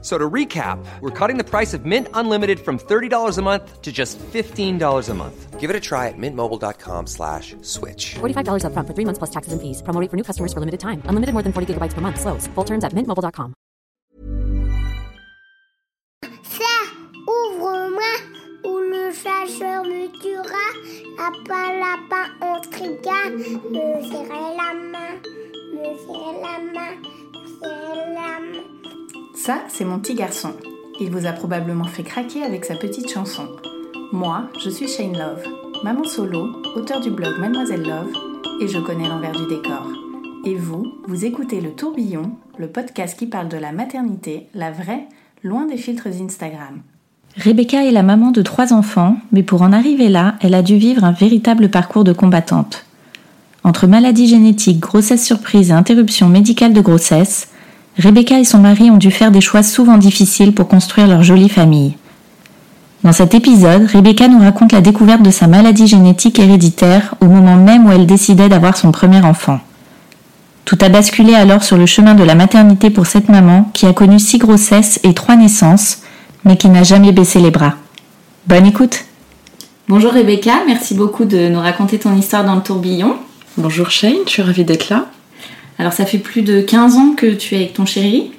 So to recap, we're cutting the price of Mint Unlimited from $30 a month to just $15 a month. Give it a try at mintmobile.com slash switch. $45 upfront for three months plus taxes and fees. Promo rate for new customers for limited time. Unlimited more than 40 gigabytes per month. Slows. Full terms at mintmobile.com. Ça, ouvre-moi, ou le chasseur me tuera. Lapin, lapin, on trigane. Me serrer la main, me serrer la main, me serrer la main. Ça, c'est mon petit garçon. Il vous a probablement fait craquer avec sa petite chanson. Moi, je suis Shane Love, maman solo, auteur du blog Mademoiselle Love, et je connais l'envers du décor. Et vous, vous écoutez Le Tourbillon, le podcast qui parle de la maternité, la vraie, loin des filtres Instagram. Rebecca est la maman de trois enfants, mais pour en arriver là, elle a dû vivre un véritable parcours de combattante. Entre maladie génétique, grossesse surprise et interruption médicale de grossesse, Rebecca et son mari ont dû faire des choix souvent difficiles pour construire leur jolie famille. Dans cet épisode, Rebecca nous raconte la découverte de sa maladie génétique héréditaire au moment même où elle décidait d'avoir son premier enfant. Tout a basculé alors sur le chemin de la maternité pour cette maman qui a connu six grossesses et trois naissances, mais qui n'a jamais baissé les bras. Bonne écoute Bonjour Rebecca, merci beaucoup de nous raconter ton histoire dans le tourbillon. Bonjour Shane, je suis ravie d'être là. Alors ça fait plus de 15 ans que tu es avec ton chéri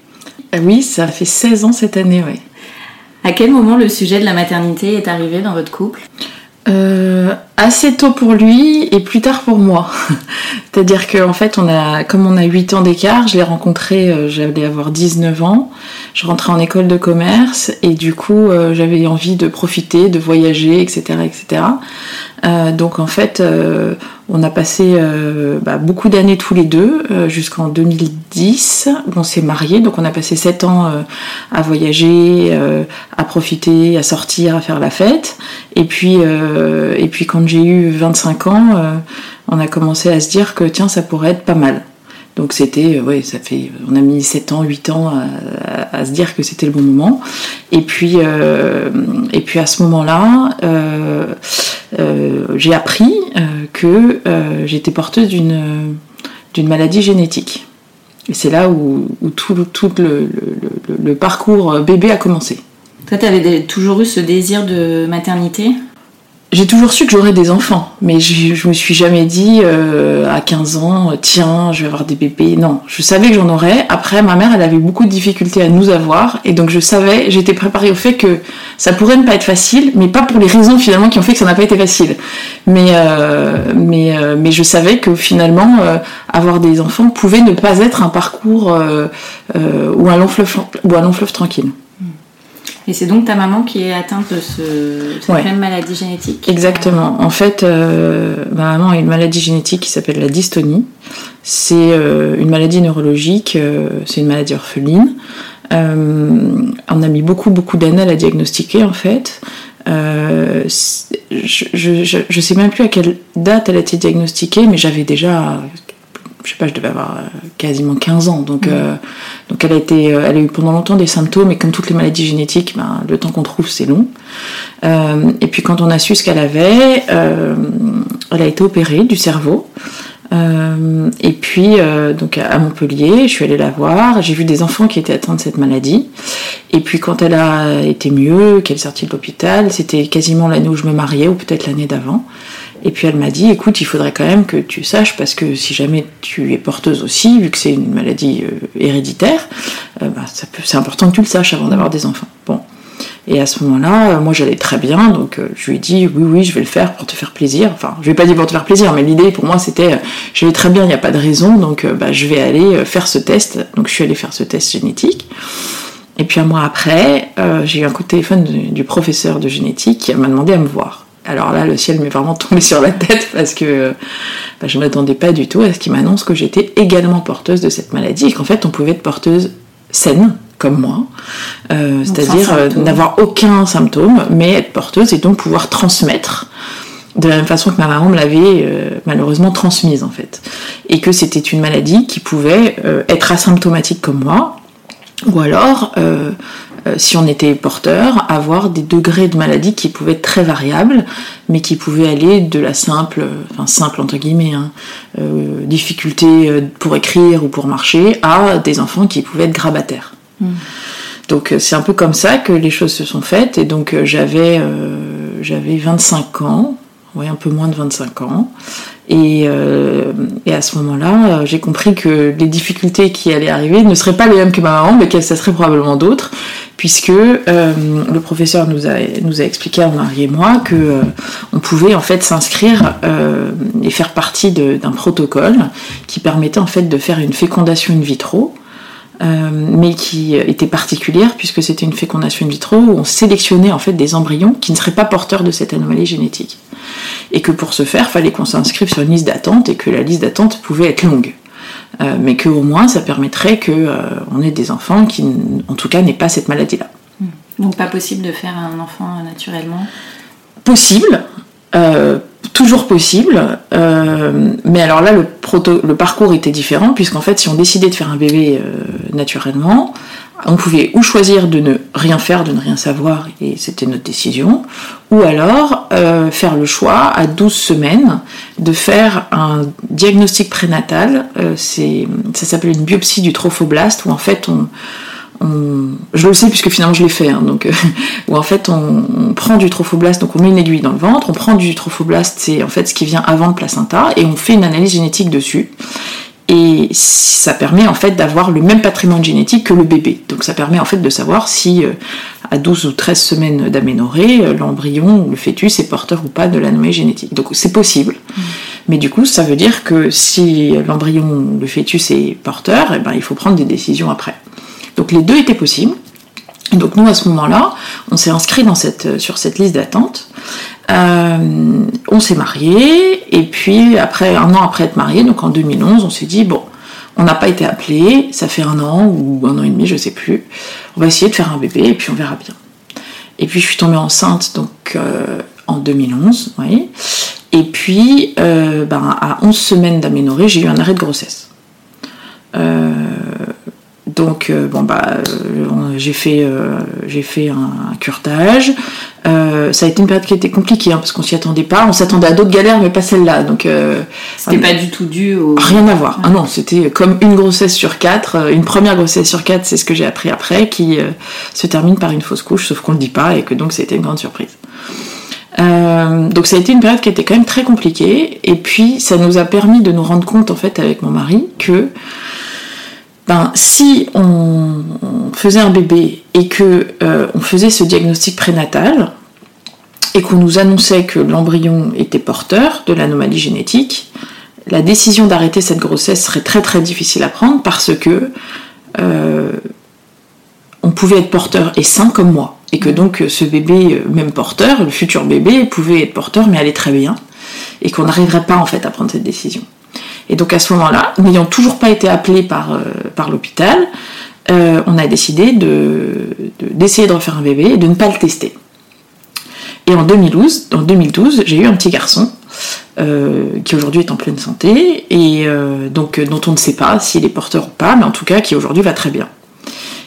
Euh, Oui, ça fait 16 ans cette année, oui. À quel moment le sujet de la maternité est arrivé dans votre couple? Euh, assez tôt pour lui et plus tard pour moi. C'est-à-dire qu'en fait, on a, comme on a 8 ans d'écart, je l'ai rencontré, euh, j'allais avoir 19 ans, je rentrais en école de commerce et du coup, euh, j'avais envie de profiter, de voyager, etc. etc. Donc en fait, on a passé euh, bah, beaucoup d'années tous les deux, euh, jusqu'en 2010. On s'est mariés, donc on a passé 7 ans euh, à voyager, à profiter, à sortir, à faire la fête. Et puis, et puis quand j'ai eu 25 ans, on a commencé à se dire que tiens, ça pourrait être pas mal. Donc c'était, euh, ouais, ça fait, on a mis 7 ans, 8 ans à, se dire que c'était le bon moment. Et puis, euh, et puis à ce moment-là, euh, j'ai appris que j'étais porteuse d'une d'une maladie génétique. Et c'est là où, tout, le- le parcours bébé a commencé. Toi, tu avais toujours eu ce désir de maternité? J'ai toujours su que j'aurais des enfants, mais je, je me suis jamais dit euh, à 15 ans, tiens, je vais avoir des bébés. Non, je savais que j'en aurais. Après, ma mère, elle avait beaucoup de difficultés à nous avoir, et donc je savais, j'étais préparée au fait que ça pourrait ne pas être facile, mais pas pour les raisons finalement qui ont fait que ça n'a pas été facile. Mais euh, mais euh, mais je savais que finalement, euh, avoir des enfants pouvait ne pas être un parcours euh, euh, ou un long ou un long fleuve tranquille. Et c'est donc ta maman qui est atteinte de ce, cette Ouais. même maladie génétique Exactement. En fait, euh, ma maman a une maladie génétique qui s'appelle la dystonie. C'est euh, une maladie neurologique, euh, c'est une maladie orpheline. On a mis beaucoup, beaucoup d'années à la diagnostiquer, en fait. Euh, je, je, je, je sais même plus à quelle date elle a été diagnostiquée, mais j'avais déjà, je sais pas, je devais avoir euh, quasiment 15 ans. Donc, euh, donc elle a été, euh, elle a eu pendant longtemps des symptômes, et comme toutes les maladies génétiques, ben, le temps qu'on trouve, c'est long. Euh, et puis quand on a su ce qu'elle avait, euh, elle a été opérée du cerveau. Euh, et puis donc à Montpellier, je suis allée la voir. J'ai vu des enfants qui étaient atteints de cette maladie. Et puis quand elle a été mieux, qu'elle est sortie de l'hôpital, c'était quasiment l'année où je me mariais ou peut-être l'année d'avant. Et puis elle m'a dit, écoute, il faudrait quand même que tu saches parce que si jamais tu es porteuse aussi, vu que c'est une maladie euh, héréditaire, euh, bah, c'est important que tu le saches avant d'avoir des enfants. Bon. Et à ce moment-là, euh, moi j'allais très bien, donc je lui ai dit oui, oui, je vais le faire pour te faire plaisir. Enfin, je vais pas dire pour te faire plaisir, mais l'idée pour moi c'était je vais très bien, il n'y a pas de raison, donc bah, je vais aller faire ce test. Donc je suis allée faire ce test génétique. Et puis un mois après, j'ai eu un coup de téléphone du, du professeur de génétique qui m'a demandé à me voir. Alors là, le ciel m'est vraiment tombé sur la tête parce que bah, je ne m'attendais pas du tout à ce qu'il m'annonce que j'étais également porteuse de cette maladie et qu'en fait on pouvait être porteuse saine, comme moi, euh, c'est-à-dire euh, n'avoir aucun symptôme, mais être porteuse et donc pouvoir transmettre de la même façon que ma maman me l'avait euh, malheureusement transmise en fait. Et que c'était une maladie qui pouvait être asymptomatique comme moi, Ou alors, euh, euh, si on était porteur, avoir des degrés de maladie qui pouvaient être très variables, mais qui pouvaient aller de la simple, enfin simple entre guillemets, hein, euh, difficulté pour écrire ou pour marcher, à des enfants qui pouvaient être grabataires. Hmm. Donc c'est un peu comme ça que les choses se sont faites, et donc j'avais j'avais 25 ans, ouais, un peu moins de 25 ans. Et, euh, et à ce moment-là, j'ai compris que les difficultés qui allaient arriver ne seraient pas les mêmes que ma maman, mais qu'elles seraient probablement d'autres, puisque euh, le professeur nous a, expliqué à mari et moi que euh, on pouvait en fait s'inscrire euh, et faire partie d'un protocole qui permettait en fait de faire une fécondation in vitro euh, mais qui était particulière puisque c'était une fécondation in vitro où on sélectionnait en fait des embryons qui ne seraient pas porteurs de cette anomalie génétique. Et que pour ce faire, il fallait qu'on s'inscrive sur une liste d'attente et que la liste d'attente pouvait être longue. Euh, mais qu'au moins ça permettrait qu'on euh, ait des enfants qui, en tout cas, n'aient pas cette maladie-là. Hmm. Donc pas possible de faire un enfant naturellement? Possible, euh, toujours possible, euh, mais alors là le, parcours était différent puisqu'en fait si on décidait de faire un bébé euh, naturellement, on pouvait ou choisir de ne rien faire, de ne rien savoir, et c'était notre décision, ou alors faire le choix à 12 semaines de faire un diagnostic prénatal, ça s'appelle une biopsie du trophoblaste, où en fait on, je le sais puisque finalement je l'ai fait, hein, donc euh, où en fait on, prend du trophoblaste, donc on met une aiguille dans le ventre, on prend du trophoblaste, c'est en fait ce qui vient avant le placenta, et on fait une analyse génétique dessus. Et ça permet en fait d'avoir le même patrimoine génétique que le bébé. Donc ça permet en fait de savoir si euh, à 12 ou 13 semaines d'aménorrhée, euh, l'embryon ou le fœtus est porteur ou pas de l'anomalie génétique. Donc c'est possible. Mmh. Mais du coup, ça veut dire que si l'embryon ou le fœtus est porteur, eh ben, il faut prendre des décisions après. Donc les deux étaient possibles. Et donc nous, à ce moment-là, on s'est inscrit cette, sur cette liste d'attente. Euh, on s'est marié, et puis après, un an après être marié, donc en 2011, on s'est dit, bon, on n'a pas été appelé, ça fait un an ou un an et demi, je sais plus. On va essayer de faire un bébé, et puis on verra bien. Et puis je suis tombée enceinte donc euh, en 2011, oui. Et puis, euh, ben, à 11 semaines d'aménorrhée, j'ai eu un arrêt de grossesse. Euh, donc euh, bon bah euh, j'ai fait euh, j'ai fait un, curtage. ça a été une période qui était compliquée hein, parce qu'on s'y attendait pas. On s'attendait à d'autres galères mais pas celle-là. Donc c'était pas du tout dû au rien à voir. Ah non c'était comme une grossesse sur quatre, une première grossesse sur quatre, c'est ce que j'ai appris après, qui se termine par une fausse couche, sauf qu'on le dit pas et que donc c'était une grande surprise. donc ça a été une période qui était quand même très compliquée et puis ça nous a permis de nous rendre compte en fait avec mon mari que ben, si on, faisait un bébé et que euh, on faisait ce diagnostic prénatal et qu'on nous annonçait que l'embryon était porteur de l'anomalie génétique, la décision d'arrêter cette grossesse serait très très difficile à prendre parce que euh, on pouvait être porteur et sain comme moi et que donc ce bébé, euh, même porteur, le futur bébé, pouvait être porteur mais aller très bien et qu'on n'arriverait pas en fait à prendre cette décision. Et donc à ce moment-là, n'ayant toujours pas été appelé par, euh, l'hôpital, euh, on a décidé d'essayer de, refaire un bébé et de ne pas le tester. Et en 2012, en 2012 j'ai eu un petit garçon euh, qui aujourd'hui est en pleine santé et donc dont on ne sait pas s'il est porteur ou pas, mais en tout cas qui aujourd'hui va très bien.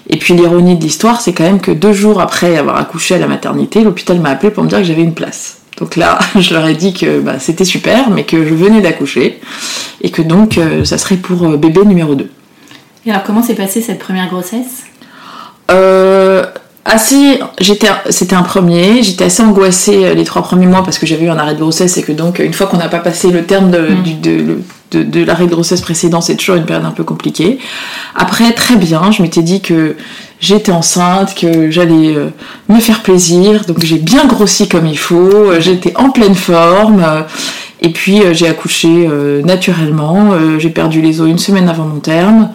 Et puis l'ironie de l'histoire, c'est quand même que deux jours après avoir accouché à la maternité, l'hôpital m'a appelé pour me dire que j'avais une place. Donc là, je leur ai dit que bah, c'était super, mais que je venais d'accoucher et que donc euh, ça serait pour euh, bébé numéro 2. Et alors comment s'est passée cette première grossesse? Euh, assez, j'étais, c'était un premier. J'étais assez angoissée les trois premiers mois parce que j'avais eu un arrêt de grossesse et que donc une fois qu'on n'a pas passé le terme de, mm. de, l'arrêt de grossesse précédent, c'est toujours une période un peu compliquée. Après, très bien. Je m'étais dit que j'étais enceinte, que j'allais me faire plaisir. Donc j'ai bien grossi comme il faut. J'étais en pleine forme. Et puis euh, j'ai accouché euh, naturellement, euh, j'ai perdu les os une semaine avant mon terme.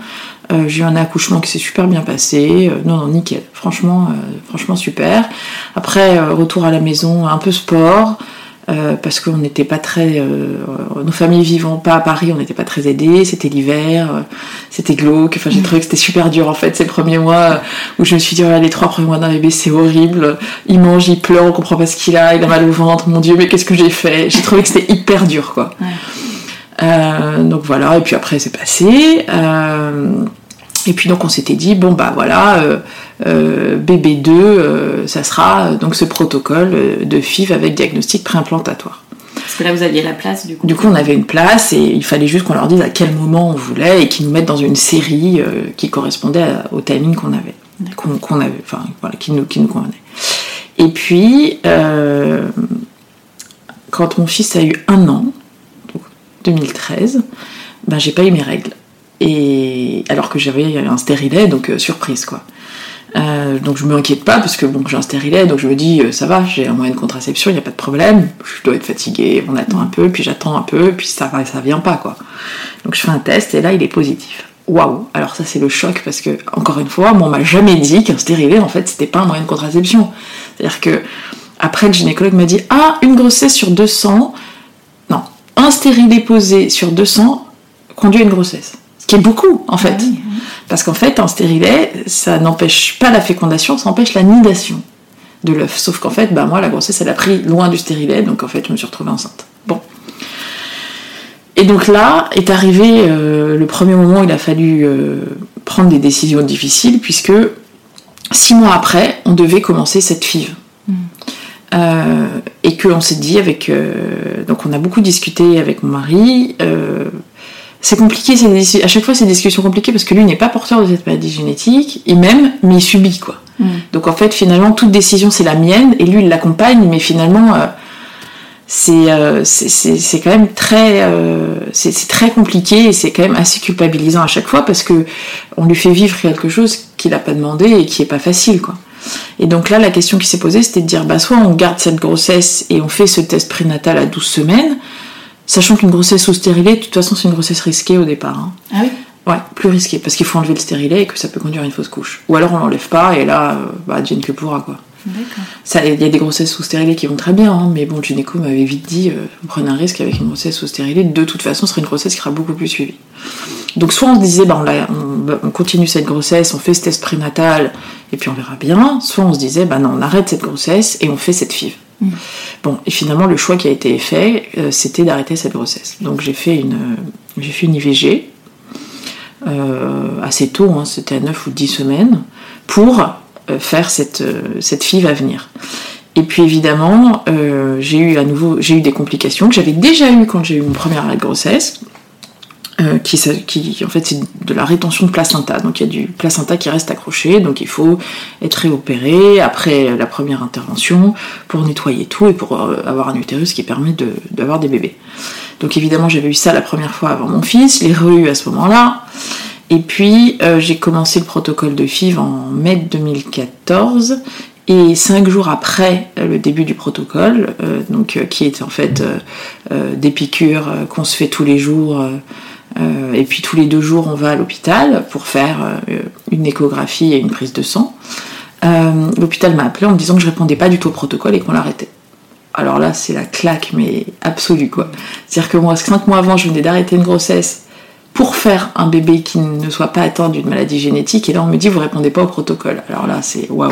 j'ai eu un accouchement qui s'est super bien passé. non, non, nickel. Franchement, franchement super. Après, retour à la maison, un peu sport. Euh, parce qu'on n'était pas très. Euh, nos familles vivant pas à Paris, on n'était pas très aidés, c'était l'hiver, euh, c'était glauque, enfin j'ai trouvé que c'était super dur en fait ces premiers mois où je me suis dit, oh, les trois premiers mois d'un bébé c'est horrible, il mange, il pleure, on comprend pas ce qu'il a, il a mal au ventre, mon dieu, mais qu'est-ce que j'ai fait? J'ai trouvé que c'était hyper dur quoi. donc voilà, et puis après c'est passé. Et puis donc on s'était dit, bon bah voilà, BB2, ça sera donc ce protocole de FIV avec diagnostic préimplantatoire. Parce que là vous aviez la place du coup. Du coup on avait une place et il fallait juste qu'on leur dise à quel moment on voulait et qu'ils nous mettent dans une série qui correspondait au timing qu'on avait. Qu'on avait, enfin voilà, qui nous, qui nous convenait. Et puis, quand mon fils a eu un an, 2013, ben j'ai pas eu mes règles. Et alors que j'avais un stérilet, donc euh, surprise quoi. Euh, donc je me inquiète pas parce que bon j'ai un stérilet, donc je me dis euh, ça va, j'ai un moyen de contraception, il n'y a pas de problème. Je dois être fatiguée, on attend un peu, puis j'attends un peu, puis ça ça vient pas quoi. Donc je fais un test et là il est positif. Waouh Alors ça c'est le choc parce que encore une fois, moi on m'a jamais dit qu'un stérilet en fait c'était pas un moyen de contraception. C'est-à-dire que après le gynécologue m'a dit ah une grossesse sur 200 un stérilet posé sur 200 conduit à une grossesse. Qui est beaucoup, en fait. Ah Parce qu'en fait, un stérilet, ça n'empêche pas la fécondation, ça empêche la nidation de l'œuf. Sauf qu'en fait, bah, moi, la grossesse, elle a pris loin du stérilet, donc en fait, je me suis retrouvée enceinte. Bon. Et donc là est arrivé euh, le premier moment où il a fallu euh, prendre des décisions difficiles, puisque six mois après, on devait commencer cette FIV. Mm. Euh, et qu'on s'est dit avec donc on a beaucoup discuté avec mon mari c'est compliqué à chaque fois c'est des discussions compliquées parce que lui n'est pas porteur de cette maladie génétique il m'aime mais il subit quoi mm. donc en fait finalement toute décision c'est la mienne et lui il l'accompagne mais finalement c'est c'est quand même très c'est très compliqué et c'est quand même assez culpabilisant à chaque fois parce que on lui fait vivre quelque chose qu'il n'a pas demandé et qui est pas facile quoi et donc là, la question qui s'est posée, c'était de dire, bah, soit on garde cette grossesse et on fait ce test prénatal à 12 semaines, sachant qu'une grossesse sous stérilet, de toute façon, c'est une grossesse risquée au départ. Hein. Ah oui Ouais, plus risquée, parce qu'il faut enlever le stérilet et que ça peut conduire à une fausse couche. Ou alors on l'enlève pas et là, euh, bah, Jane que pourra, quoi. Il y a des grossesses sous stérilet qui vont très bien, hein, mais bon, le gynéco m'avait vite dit, euh, prenez un risque avec une grossesse sous stérilet, de toute façon, ce serait une grossesse qui sera beaucoup plus suivie. Donc soit on se disait, bah, on, continue cette grossesse, on fait ce test prénatal, et puis on verra bien, soit on se disait, bah non, on arrête cette grossesse et on fait cette FIV. Mm. Bon, et finalement, le choix qui a été fait, euh, c'était d'arrêter cette grossesse. Donc j'ai fait une, une IVG, euh, assez tôt, hein, c'était à 9 ou 10 semaines, pour euh, faire cette, cette FIV à venir. Et puis évidemment, j'ai eu à nouveau, j'ai eu des complications que j'avais déjà eues quand j'ai eu mon premier arrêt de grossesse. Euh, qui, qui, en fait c'est de la rétention de placenta. Donc il y a du placenta qui reste accroché, donc il faut être réopéré après la première intervention pour nettoyer tout et pour euh, avoir un utérus qui permet d'avoir des bébés. Donc évidemment j'avais eu ça la première fois avant mon fils, les re à ce moment-là. Et puis euh, j'ai commencé le protocole de FIV en mai 2014 et cinq jours après le début du protocole, donc qui est en fait des piqûres qu'on se fait tous les jours euh, et puis tous les deux jours, on va à l'hôpital pour faire euh, une échographie et une prise de sang. Euh, l'hôpital m'a appelé en me disant que je répondais pas du tout au protocole et qu'on l'arrêtait. Alors là, c'est la claque, mais absolue quoi. C'est-à-dire que moi, cinq mois avant, je venais d'arrêter une grossesse pour faire un bébé qui ne soit pas atteint d'une maladie génétique, et là on me dit vous répondez pas au protocole. Alors là, c'est waouh.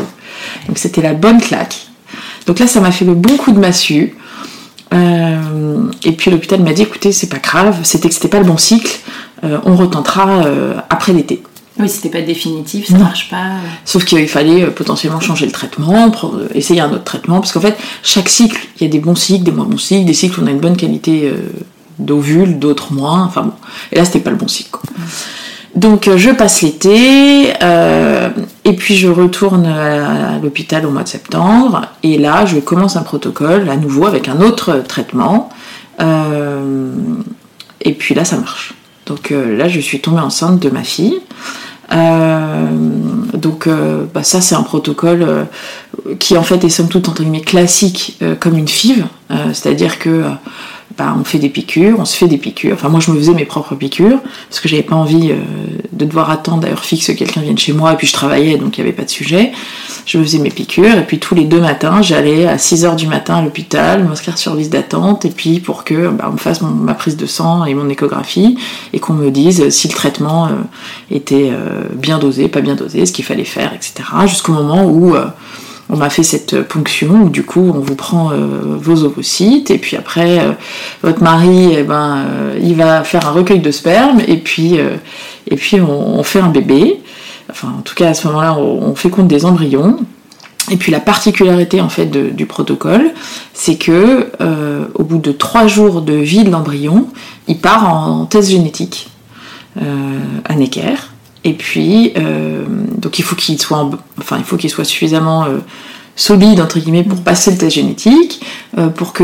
Donc c'était la bonne claque. Donc là, ça m'a fait le bon coup de massue. Et puis l'hôpital m'a dit écoutez, c'est pas grave, c'était que c'était pas le bon cycle, euh, on retentera euh, après l'été. Oui, c'était pas définitif, ça marche pas. Sauf qu'il fallait potentiellement changer le traitement, essayer un autre traitement, parce qu'en fait, chaque cycle, il y a des bons cycles, des moins bons cycles, des cycles où on a une bonne qualité d'ovule, d'autres moins, enfin bon. Et là, c'était pas le bon cycle. Donc je passe l'été et puis je retourne à l'hôpital au mois de septembre et là je commence un protocole à nouveau avec un autre traitement euh, et puis là ça marche. Donc euh, là je suis tombée enceinte de ma fille. Euh, donc bah, ça c'est un protocole qui en fait est somme toute entre guillemets classique comme une FIV, c'est-à-dire que bah, on fait des piqûres, on se fait des piqûres. Enfin, moi, je me faisais mes propres piqûres parce que j'avais pas envie euh, de devoir attendre d'ailleurs fixe que quelqu'un vienne chez moi. Et puis, je travaillais, donc il n'y avait pas de sujet. Je me faisais mes piqûres. Et puis, tous les deux matins, j'allais à 6 h du matin à l'hôpital, m'inscrire sur liste d'attente. Et puis, pour que bah, on me fasse ma prise de sang et mon échographie et qu'on me dise si le traitement euh, était euh, bien dosé, pas bien dosé, ce qu'il fallait faire, etc. Jusqu'au moment où on m'a fait cette ponction où du coup on vous prend vos ovocytes et puis après votre mari eh ben il va faire un recueil de sperme et puis on, fait un bébé enfin en tout cas à ce moment-là on, on féconde des embryons et puis la particularité en fait du protocole, c'est que euh, au bout de trois jours de vie de l'embryon, il part en test génétique euh, à Necker. Et puis euh, donc il faut qu'il soit, enfin il faut qu'il soit suffisamment solide entre guillemets pour passer le test génétique, pour que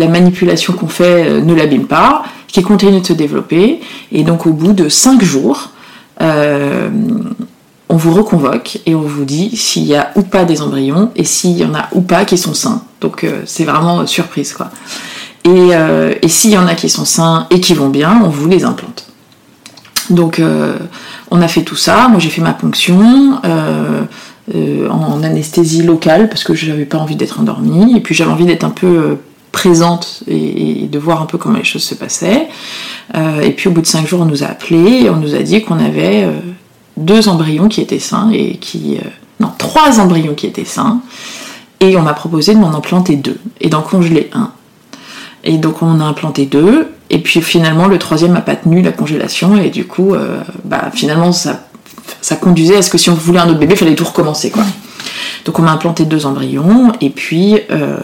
la manipulation qu'on fait ne l'abîme pas, qu'il continue de se développer. Et donc au bout de cinq jours, on vous reconvoque et on vous dit s'il y a ou pas des embryons et s'il y en a ou pas qui sont sains. Donc euh, c'est vraiment surprise quoi. Euh, et, s'il y en a qui sont sains et qui vont bien, on vous les implante. Donc euh, on a fait tout ça, moi j'ai fait ma ponction en anesthésie locale parce que je n'avais pas envie d'être endormie et puis j'avais envie d'être un peu présente et, de voir un peu comment les choses se passaient. et puis au bout de cinq jours on nous a appelés et on nous a dit qu'on avait deux embryons qui étaient sains et qui. Euh, non, trois embryons qui étaient sains. Et on m'a proposé de m'en implanter deux et d'en congeler un. Et donc on a implanté deux. Et puis finalement, le troisième n'a pas tenu la congélation. Et du coup, euh, bah, finalement, ça, ça conduisait à ce que si on voulait un autre bébé, il fallait tout recommencer. Quoi. Donc on m'a implanté deux embryons. Et puis, euh,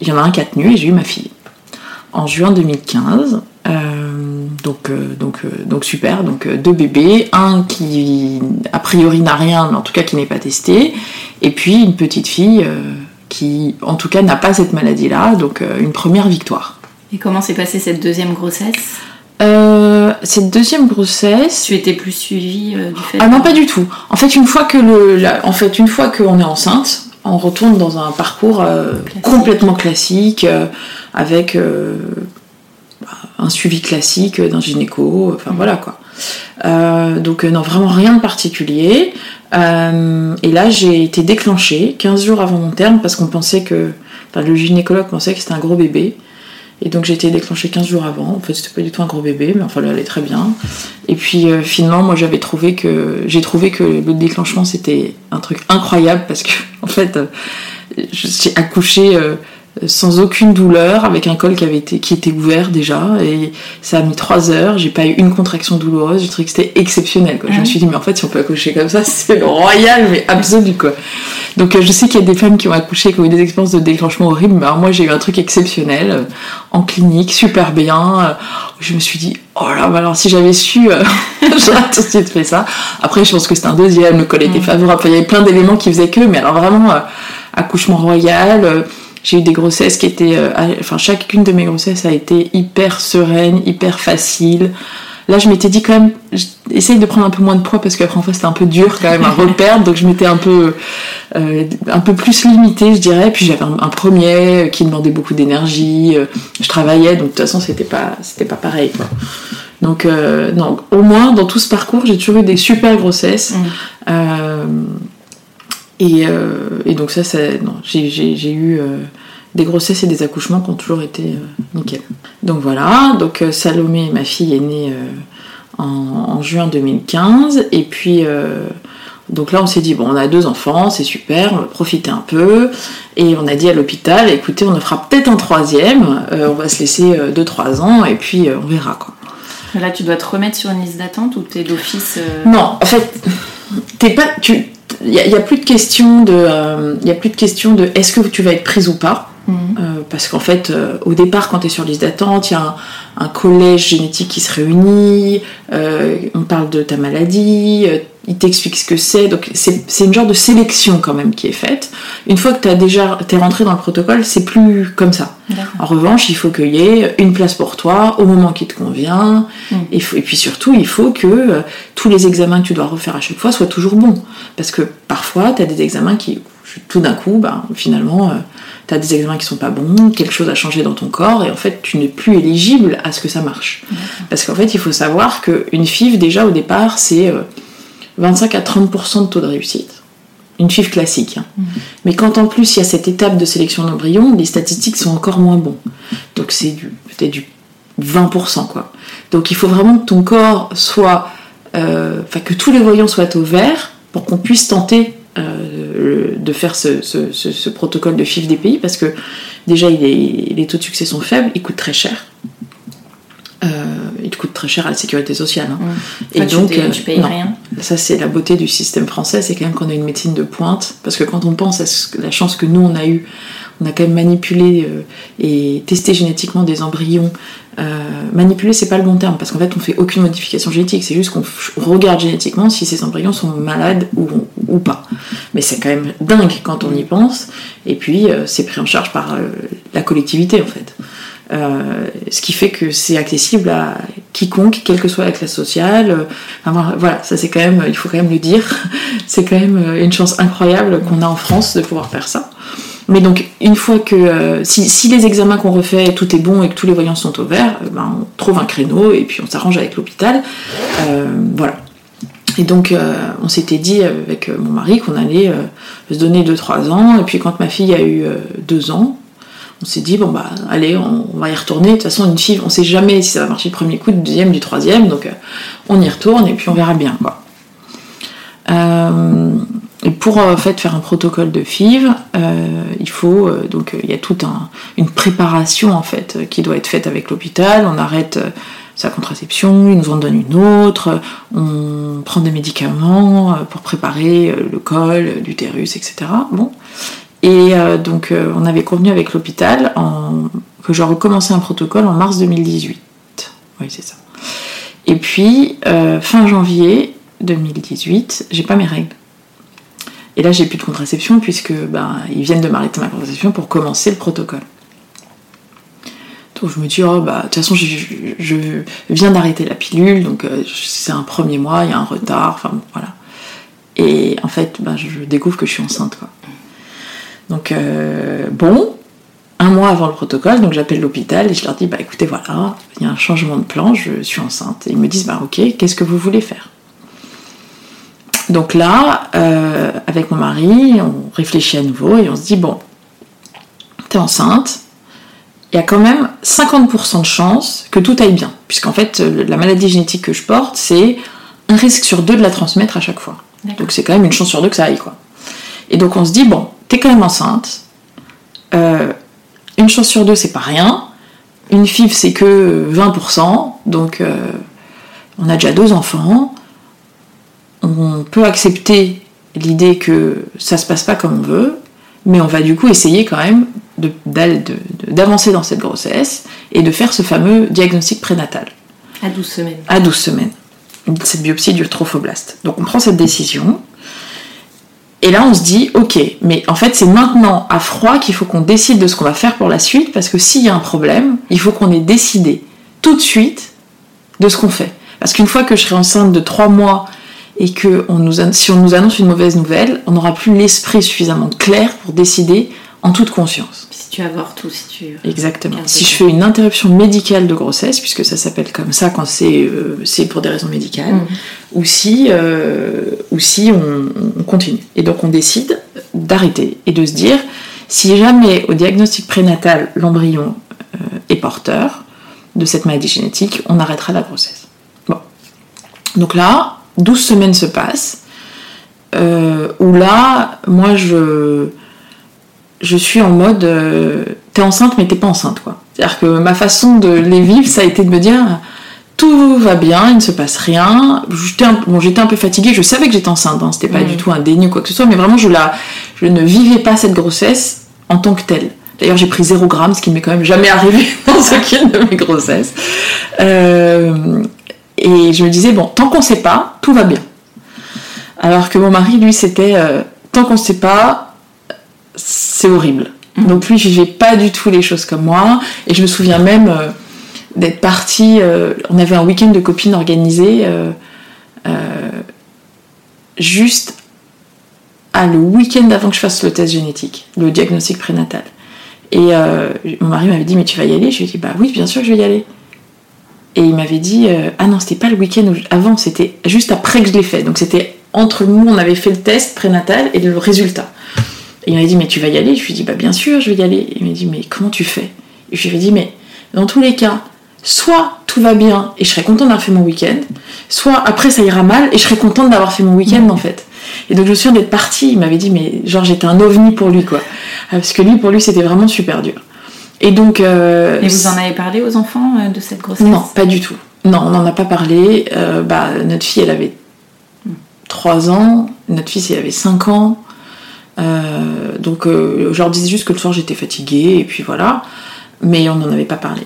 il y en a un qui a tenu et j'ai eu ma fille. En juin 2015. Donc, euh, donc, euh, donc super, donc deux bébés, un qui a priori n'a rien, mais en tout cas qui n'est pas testé, et puis une petite fille qui en tout cas n'a pas cette maladie-là, donc une première victoire. Et comment s'est passée cette deuxième grossesse? Cette deuxième grossesse. Tu étais plus suivie du fait. Ah non, pas du tout. En fait, une fois que le, en fait, une fois qu'on est enceinte, on retourne dans un parcours complètement classique, avec un suivi classique d'un gynéco, enfin voilà quoi. Euh, donc euh, non, vraiment rien de particulier. Euh, et là, j'ai été déclenchée 15 jours avant mon terme parce qu'on pensait que, enfin, le gynécologue pensait que c'était un gros bébé. Et donc j'ai été déclenchée 15 jours avant. En fait, c'était pas du tout un gros bébé, mais enfin, elle allait très bien. Et puis finalement, moi, j'avais trouvé que j'ai trouvé que le déclenchement c'était un truc incroyable parce que en fait, j'ai accouché sans aucune douleur, avec un col qui avait été qui était ouvert déjà, et ça a mis trois heures. J'ai pas eu une contraction douloureuse. J'ai trouvé que c'était exceptionnel. Quoi. Je me suis dit mais en fait si on peut accoucher comme ça, c'est royal mais absolu quoi. Donc euh, je sais qu'il y a des femmes qui ont accouché, qui ont eu des expériences de déclenchement horribles, mais alors moi j'ai eu un truc exceptionnel euh, en clinique, super bien. Euh, je me suis dit oh là, bah alors si j'avais su, j'aurais tout de suite fait ça. Après je pense que c'était un deuxième, le col était favorable. il y avait plein d'éléments qui faisaient que, mais alors vraiment accouchement royal j'ai eu des grossesses qui étaient. Euh, enfin, chacune de mes grossesses a été hyper sereine, hyper facile. Là, je m'étais dit quand même, essaye de prendre un peu moins de poids parce qu'après, en fait, c'était un peu dur quand même à reperdre. donc, je m'étais un peu, euh, un peu plus limitée, je dirais. Puis, j'avais un, premier qui demandait beaucoup d'énergie. Euh, je travaillais, donc de toute façon, c'était pas, c'était pas pareil. Donc, non, au moins, dans tout ce parcours, j'ai toujours eu des super grossesses. Mmh. Euh, et, donc ça, j'ai eu euh, des grossesses et des accouchements qui ont toujours été euh, nickel. Donc voilà, donc Salomé, ma fille, est née en, juin 2015. Et puis, donc là, on s'est dit, bon, on a deux enfants, c'est super, on va profiter un peu. Et on a dit à l'hôpital, écoutez, on en fera peut-être un troisième, on va se laisser 2-3 ans, et puis on verra quoi. Là, tu dois te remettre sur une liste d'attente ou t'es d'office Non, en fait, t'es pas, tu, il n'y a, plus de question de, euh, il y a plus de question de est-ce que tu vas être prise ou pas. Mhm. Euh, parce qu'en fait, euh, au départ, quand tu es sur liste d'attente, il y a un, collège génétique qui se réunit, on parle de ta maladie, il t'explique ce que c'est. Donc c'est une genre de sélection quand même qui est faite. Une fois que tu déjà es rentré dans le protocole, c'est plus comme ça. En revanche, il faut qu'il y ait une place pour toi au moment qui te convient. Mm. Et, et, puis surtout, il faut que euh, tous les examens que tu dois refaire à chaque fois soient toujours bons. Parce que parfois, tu as des examens qui, tout d'un coup, ben, finalement, euh, tu as des examens qui sont pas bons, quelque chose a changé dans ton corps, et en fait, tu n'es plus éligible à ce que ça marche. Parce qu'en fait, il faut savoir qu'une FIV, déjà au départ, c'est... Euh, 25 à 30% de taux de réussite. Une chiffre classique. Hein. Mhm. Mais quand en plus il y a cette étape de sélection d'embryon, les statistiques sont encore moins bons. Donc c'est peut-être du 20%. Quoi. Donc il faut vraiment que ton corps soit. Euh, enfin, que tous les voyants soient au vert pour qu'on puisse tenter euh, de faire ce, ce- ce- ce protocole de FIV des pays parce que déjà il est- les taux de succès sont faibles, il coûte très cher. Euh, il coûte très cher à la sécurité sociale. hein. Toi, tu payes- euh, tu payes non. rien. Ça, c'est la beauté du système français, c'est quand même qu'on a une médecine de pointe. Parce que quand on pense à ce- la chance que nous, on a eue, on a quand même manipulé euh, et testé génétiquement des embryons. Euh, manipuler, c'est pas le bon terme, parce qu'en fait, on fait aucune modification génétique. C'est juste qu'on regarde génétiquement si ces embryons sont malades ou, ou pas. Mais c'est quand même dingue quand on y pense. Et puis, euh, c'est pris en charge par euh, la collectivité, en fait. Euh, ce qui fait que c'est accessible à quiconque, quelle que soit la classe sociale. Euh, voilà, ça c'est quand même, il faut quand même le dire, c'est quand même euh, une chance incroyable qu'on a en France de pouvoir faire ça. Mais donc, une fois que, si, les examens qu'on refait, tout est bon et que tous les voyants sont au vert, ben, on trouve un créneau et puis on s'arrange avec l'hôpital. Voilà. Et donc, on s'était dit avec mon mari qu'on allait se donner 2-3 ans. Et puis, quand ma fille a eu 2 ans, on s'est dit, bon bah allez, on, va y retourner. De toute façon, une fille, on sait jamais si ça va marcher du premier coup, du deuxième, du troisième, donc euh, on y retourne et puis on verra bien quoi. Euh, et pour euh, en fait faire un protocole de FIV, il faut donc y a toute un- une préparation en fait qui doit être faite avec l'hôpital. On arrête sa contraception, ils nous en donnent une autre, on prend des médicaments pour préparer le col, l'utérus, etc. Bon. Et euh, donc euh, on avait convenu avec l'hôpital que je recommençais un protocole en mars 2018. Oui, c'est ça. Et puis euh, fin janvier 2018, j'ai pas mes règles. Et là j'ai plus de contraception puisque ben, ils viennent de m'arrêter ma contraception pour commencer le protocole. Donc je me dis, oh bah de toute façon je, viens d'arrêter la pilule, donc c'est un premier mois, il y a un retard, enfin bon, voilà. Et en fait, ben, je découvre que je suis enceinte quoi. Donc euh, bon, un mois avant le protocole, donc j'appelle l'hôpital et je leur dis bah écoutez voilà, il y a un changement de plan, je suis enceinte. Et ils me disent bah ok, qu'est-ce que vous voulez faire? Donc là, euh, avec mon mari, on réfléchit à nouveau et on se dit bon, t'es enceinte, il y a quand même 50% de chance que tout aille bien, puisqu'en fait la maladie génétique que je porte, c'est un risque sur deux de la transmettre à chaque fois. Donc c'est quand même une chance sur deux que ça aille quoi. Et donc on se dit, bon, t'es quand même enceinte. Euh, une chance sur deux, c'est pas rien. Une FIV, c'est que 20%. Donc euh, on a déjà deux enfants. On peut accepter l'idée que ça se passe pas comme on veut. Mais on va du coup essayer quand même d'avancer dans cette grossesse et de faire ce fameux diagnostic prénatal À 12 semaines. à 12 semaines. Cette biopsie du trophoblaste. Donc on prend cette décision. Et là on se dit, ok, mais en fait c'est maintenant à froid qu'il faut qu'on décide de ce qu'on va faire pour la suite, parce que s'il y a un problème, il faut qu'on ait décidé tout de suite de ce qu'on fait. Parce qu'une fois que je serai enceinte de 3 mois et que si on nous annonce une mauvaise nouvelle, on n'aura plus l'esprit suffisamment clair pour décider en toute conscience. Si tu avortes ou si tu. Exactement. Si je fais une interruption médicale de grossesse, puisque ça s'appelle comme ça quand c'est euh, c'est pour des raisons médicales, Mhm. ou si, euh, ou si on, on continue. Et donc on décide d'arrêter et de se dire, si jamais au diagnostic prénatal l'embryon euh, est porteur de cette maladie génétique, on arrêtera la grossesse. Bon. Donc là, 12 semaines se passent, où là, moi je je suis en mode euh, t'es enceinte mais t'es pas enceinte quoi. C'est-à-dire que ma façon de les vivre ça a été de me dire tout va bien, il ne se passe rien. J'étais un, bon, j'étais un peu fatiguée, je savais que j'étais enceinte, hein, c'était pas Mhm. du tout un déni ou quoi que ce soit, mais vraiment je, la, je ne vivais pas cette grossesse en tant que telle. D'ailleurs j'ai pris 0 gramme, ce qui m'est quand même jamais arrivé dans aucune de mes grossesses. Euh, et je me disais, bon, tant qu'on sait pas, tout va bien. Alors que mon mari, lui, c'était, euh, tant qu'on sait pas, c'est horrible. Donc lui, il vivait pas du tout les choses comme moi. Et je me souviens même euh, d'être partie. euh, on avait un week-end de copines organisé euh, juste à le week-end avant que je fasse le test génétique, le diagnostic prénatal. Et mon mari m'avait dit mais tu vas y aller? Je lui ai dit bah oui bien sûr que je vais y aller. Et il m'avait dit ah non c'était pas le week-end avant c'était juste après que je l'ai fait donc c'était entre nous on avait fait le test prénatal et le résultat. Et il m'avait dit mais tu vas y aller? Je lui ai dit bah bien sûr je vais y aller. Il m'a dit mais comment tu fais? Et je lui ai dit mais dans tous les cas soit tout va bien et je serai contente d'avoir fait mon week-end, soit après ça ira mal et je serai contente d'avoir fait mon week-end en fait. Et donc je me souviens d'être partie, il m'avait dit, mais genre j'étais un ovni pour lui, quoi. Ah, Parce que lui, pour lui, c'était vraiment super dur. Et donc. euh, Et vous en avez parlé aux enfants euh, de cette grossesse? Non, pas du tout. Non, on n'en a pas parlé. Euh, bah, notre fille, elle avait 3 ans. Notre fils, il avait 5 ans. Euh, donc, euh, je leur disais juste que le soir, j'étais fatiguée. Et puis voilà. Mais on n'en avait pas parlé.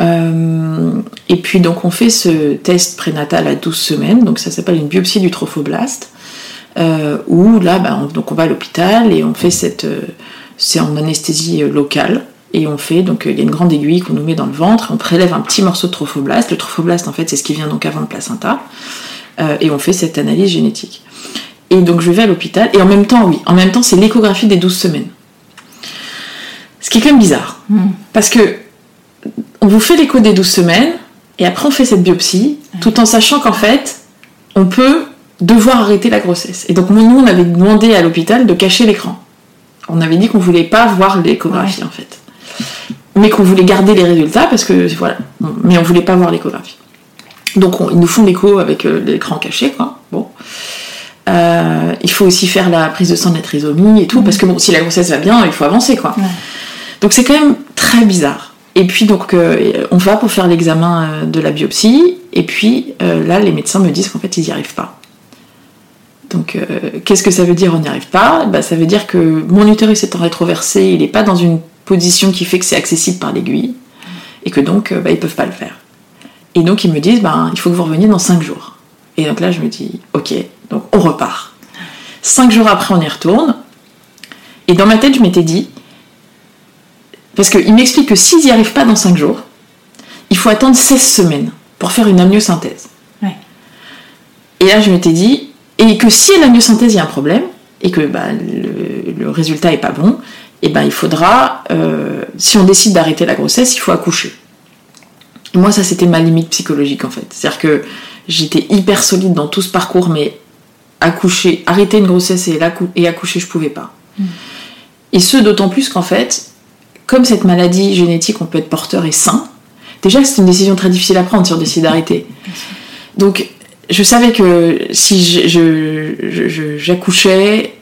Euh, et puis, donc, on fait ce test prénatal à 12 semaines. Donc, ça s'appelle une biopsie du trophoblaste. Euh, où là, bah, on, donc on va à l'hôpital et on fait cette. c'est en anesthésie locale. Et on fait, donc il y a une grande aiguille qu'on nous met dans le ventre, on prélève un petit morceau de trophoblaste. Le trophoblaste, en fait, c'est ce qui vient donc avant le placenta. Et on fait cette analyse génétique. Et donc je vais à l'hôpital, et en même temps, oui, en même temps, c'est l'échographie des 12 semaines. Ce qui est quand même bizarre. Parce que on vous fait l'écho des 12 semaines, et après on fait cette biopsie, tout en sachant qu'en fait, on peut devoir arrêter la grossesse. Et donc nous, on avait demandé à l'hôpital de cacher l'écran. On avait dit qu'on voulait pas voir l'échographie en fait. Mais qu'on voulait garder les résultats parce que voilà. Mais on voulait pas voir l'échographie. Donc on- ils nous font l'écho avec euh, l'écran caché quoi. Bon. Euh, il faut aussi faire la prise de sang de la trisomie et tout parce que bon si la grossesse va bien il faut avancer quoi. Ouais. Donc c'est quand même très bizarre. Et puis donc euh, on va pour faire l'examen euh, de la biopsie et puis là les médecins me disent qu'en fait ils n'y arrivent pas. Donc qu'est-ce que ça veut dire on n'y arrive pas? Bah, Ça veut dire que mon utérus étant rétroversé, il n'est pas dans une position qui fait que c'est accessible par l'aiguille et que donc bah, ils peuvent pas le faire. Et donc ils me disent bah, il faut que vous reveniez dans 5 jours. Et donc là je me dis ok, donc on repart. 5 jours après on y retourne. Et dans ma tête je m'étais dit parce qu'il m'explique que s'ils n'y arrivent pas dans 5 jours, il faut attendre 16 semaines pour faire une amniosynthèse. Ouais. Et là, je m'étais dit, et que si à l'amniosynthèse il y a un problème, et que bah, le, le résultat est pas bon, et ben il faudra, euh, si on décide d'arrêter la grossesse, il faut accoucher. Et moi, ça c'était ma limite psychologique en fait. C'est-à-dire que j'étais hyper solide dans tout ce parcours, mais accoucher, arrêter une grossesse et, accoucher, je pouvais pas. Et ce, d'autant plus qu'en fait, comme cette maladie génétique, on peut être porteur et sain, déjà c'est une décision très difficile à prendre si on décide d'arrêter. Donc je savais que si j'accouchais,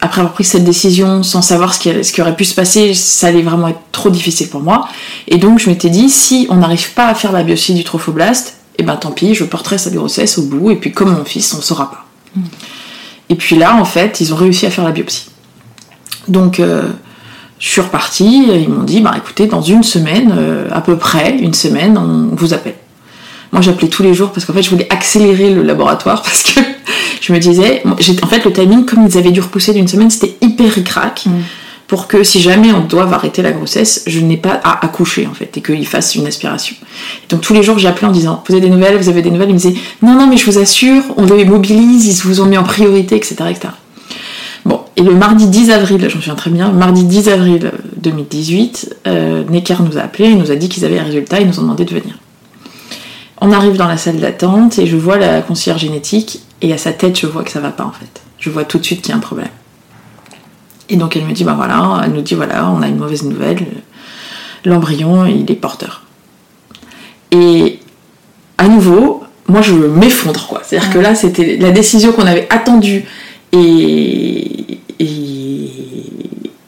après avoir pris cette décision sans savoir ce qui, ce qui aurait pu se passer, ça allait vraiment être trop difficile pour moi. Et donc je m'étais dit, si on n'arrive pas à faire la biopsie du trophoblaste, et ben tant pis, je porterai sa grossesse au bout, et puis comme mon fils, on ne saura pas. Et puis là, en fait, ils ont réussi à faire la biopsie. Donc, euh, je suis repartie, ils m'ont dit, bah écoutez, dans une semaine, euh, à peu près, une semaine, on vous appelle. Moi, j'appelais tous les jours parce qu'en fait, je voulais accélérer le laboratoire parce que je me disais, en fait, le timing, comme ils avaient dû repousser d'une semaine, c'était hyper ric-rac pour que si jamais on doit arrêter la grossesse, je n'ai pas à accoucher en fait et qu'il fasse une aspiration. Donc tous les jours, j'appelais en disant, vous avez des nouvelles, vous avez des nouvelles? Ils me disaient, non, non, mais je vous assure, on les mobilise, ils vous ont mis en priorité, etc. Bon, et le mardi 10 avril, j'en souviens très bien, le mardi 10 avril 2018, euh, Necker nous a appelé, il nous a dit qu'ils avaient les résultats, ils nous ont demandé de venir. On arrive dans la salle d'attente et je vois la conseillère génétique et à sa tête, je vois que ça va pas en fait. Je vois tout de suite qu'il y a un problème. Et donc elle me dit, bah voilà, elle nous dit, voilà, on a une mauvaise nouvelle, l'embryon, il est porteur. Et à nouveau, moi je m'effondre quoi. C'est-à-dire que là, c'était la décision qu'on avait attendue et, et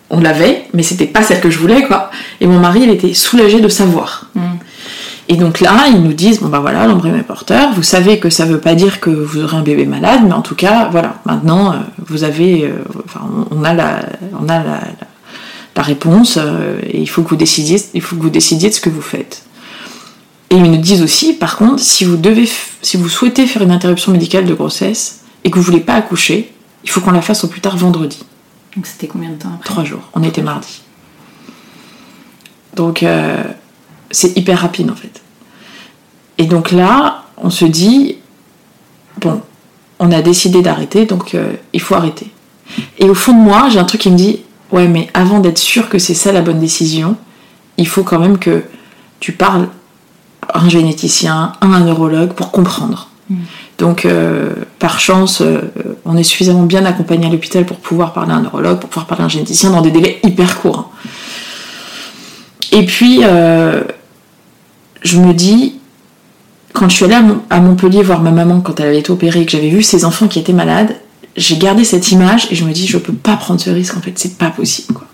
on l'avait, mais c'était pas celle que je voulais quoi. Et mon mari, il était soulagé de savoir. Et donc là, ils nous disent bon bah voilà, l'embryon est porteur. Vous savez que ça veut pas dire que vous aurez un bébé malade, mais en tout cas, voilà, maintenant euh, vous avez, euh, enfin, on a la, on a la, la- la réponse euh, et il faut que vous décidiez, il faut que vous décidiez de ce que vous faites. Et ils nous disent aussi, par contre, si vous devez, si vous souhaitez faire une interruption médicale de grossesse et que vous voulez pas accoucher, il faut qu'on la fasse au plus tard vendredi. Donc c'était combien de temps après? Trois jours. On était mardi. Donc euh, c'est hyper rapide en fait. Et donc là, on se dit, bon, on a décidé d'arrêter, donc euh, il faut arrêter. Et au fond de moi, j'ai un truc qui me dit, ouais, mais avant d'être sûr que c'est ça la bonne décision, il faut quand même que tu parles à un généticien, à un neurologue pour comprendre. Donc, euh, par chance, euh, on est suffisamment bien accompagné à l'hôpital pour pouvoir parler à un neurologue, pour pouvoir parler à un généticien dans des délais hyper courts. Et puis, euh, je me dis, quand je suis allée à, Mon- à Montpellier voir ma maman quand elle avait été opérée et que j'avais vu ses enfants qui étaient malades, j'ai gardé cette image et je me dis, je peux pas prendre ce risque, en fait, c'est pas possible. Quoi.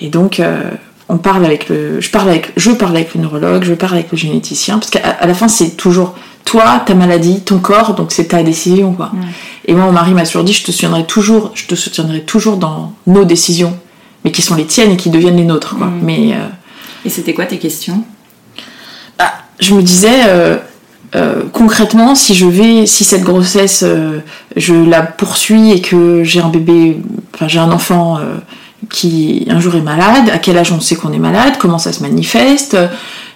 Et donc, euh, on parle avec le, je parle avec, je parle avec le neurologue, je parle avec le généticien, parce qu'à à la fin, c'est toujours toi, ta maladie, ton corps, donc c'est ta décision, quoi. Et moi, mon mari m'a toujours dit, je te soutiendrai toujours, je te soutiendrai toujours dans nos décisions, mais qui sont les tiennes et qui deviennent les nôtres, quoi. Mais euh, Et c'était quoi tes questions? Je me disais euh, euh, concrètement si je vais si cette grossesse euh, je la poursuis et que j'ai un bébé enfin j'ai un enfant euh, qui un jour est malade à quel âge on sait qu'on est malade comment ça se manifeste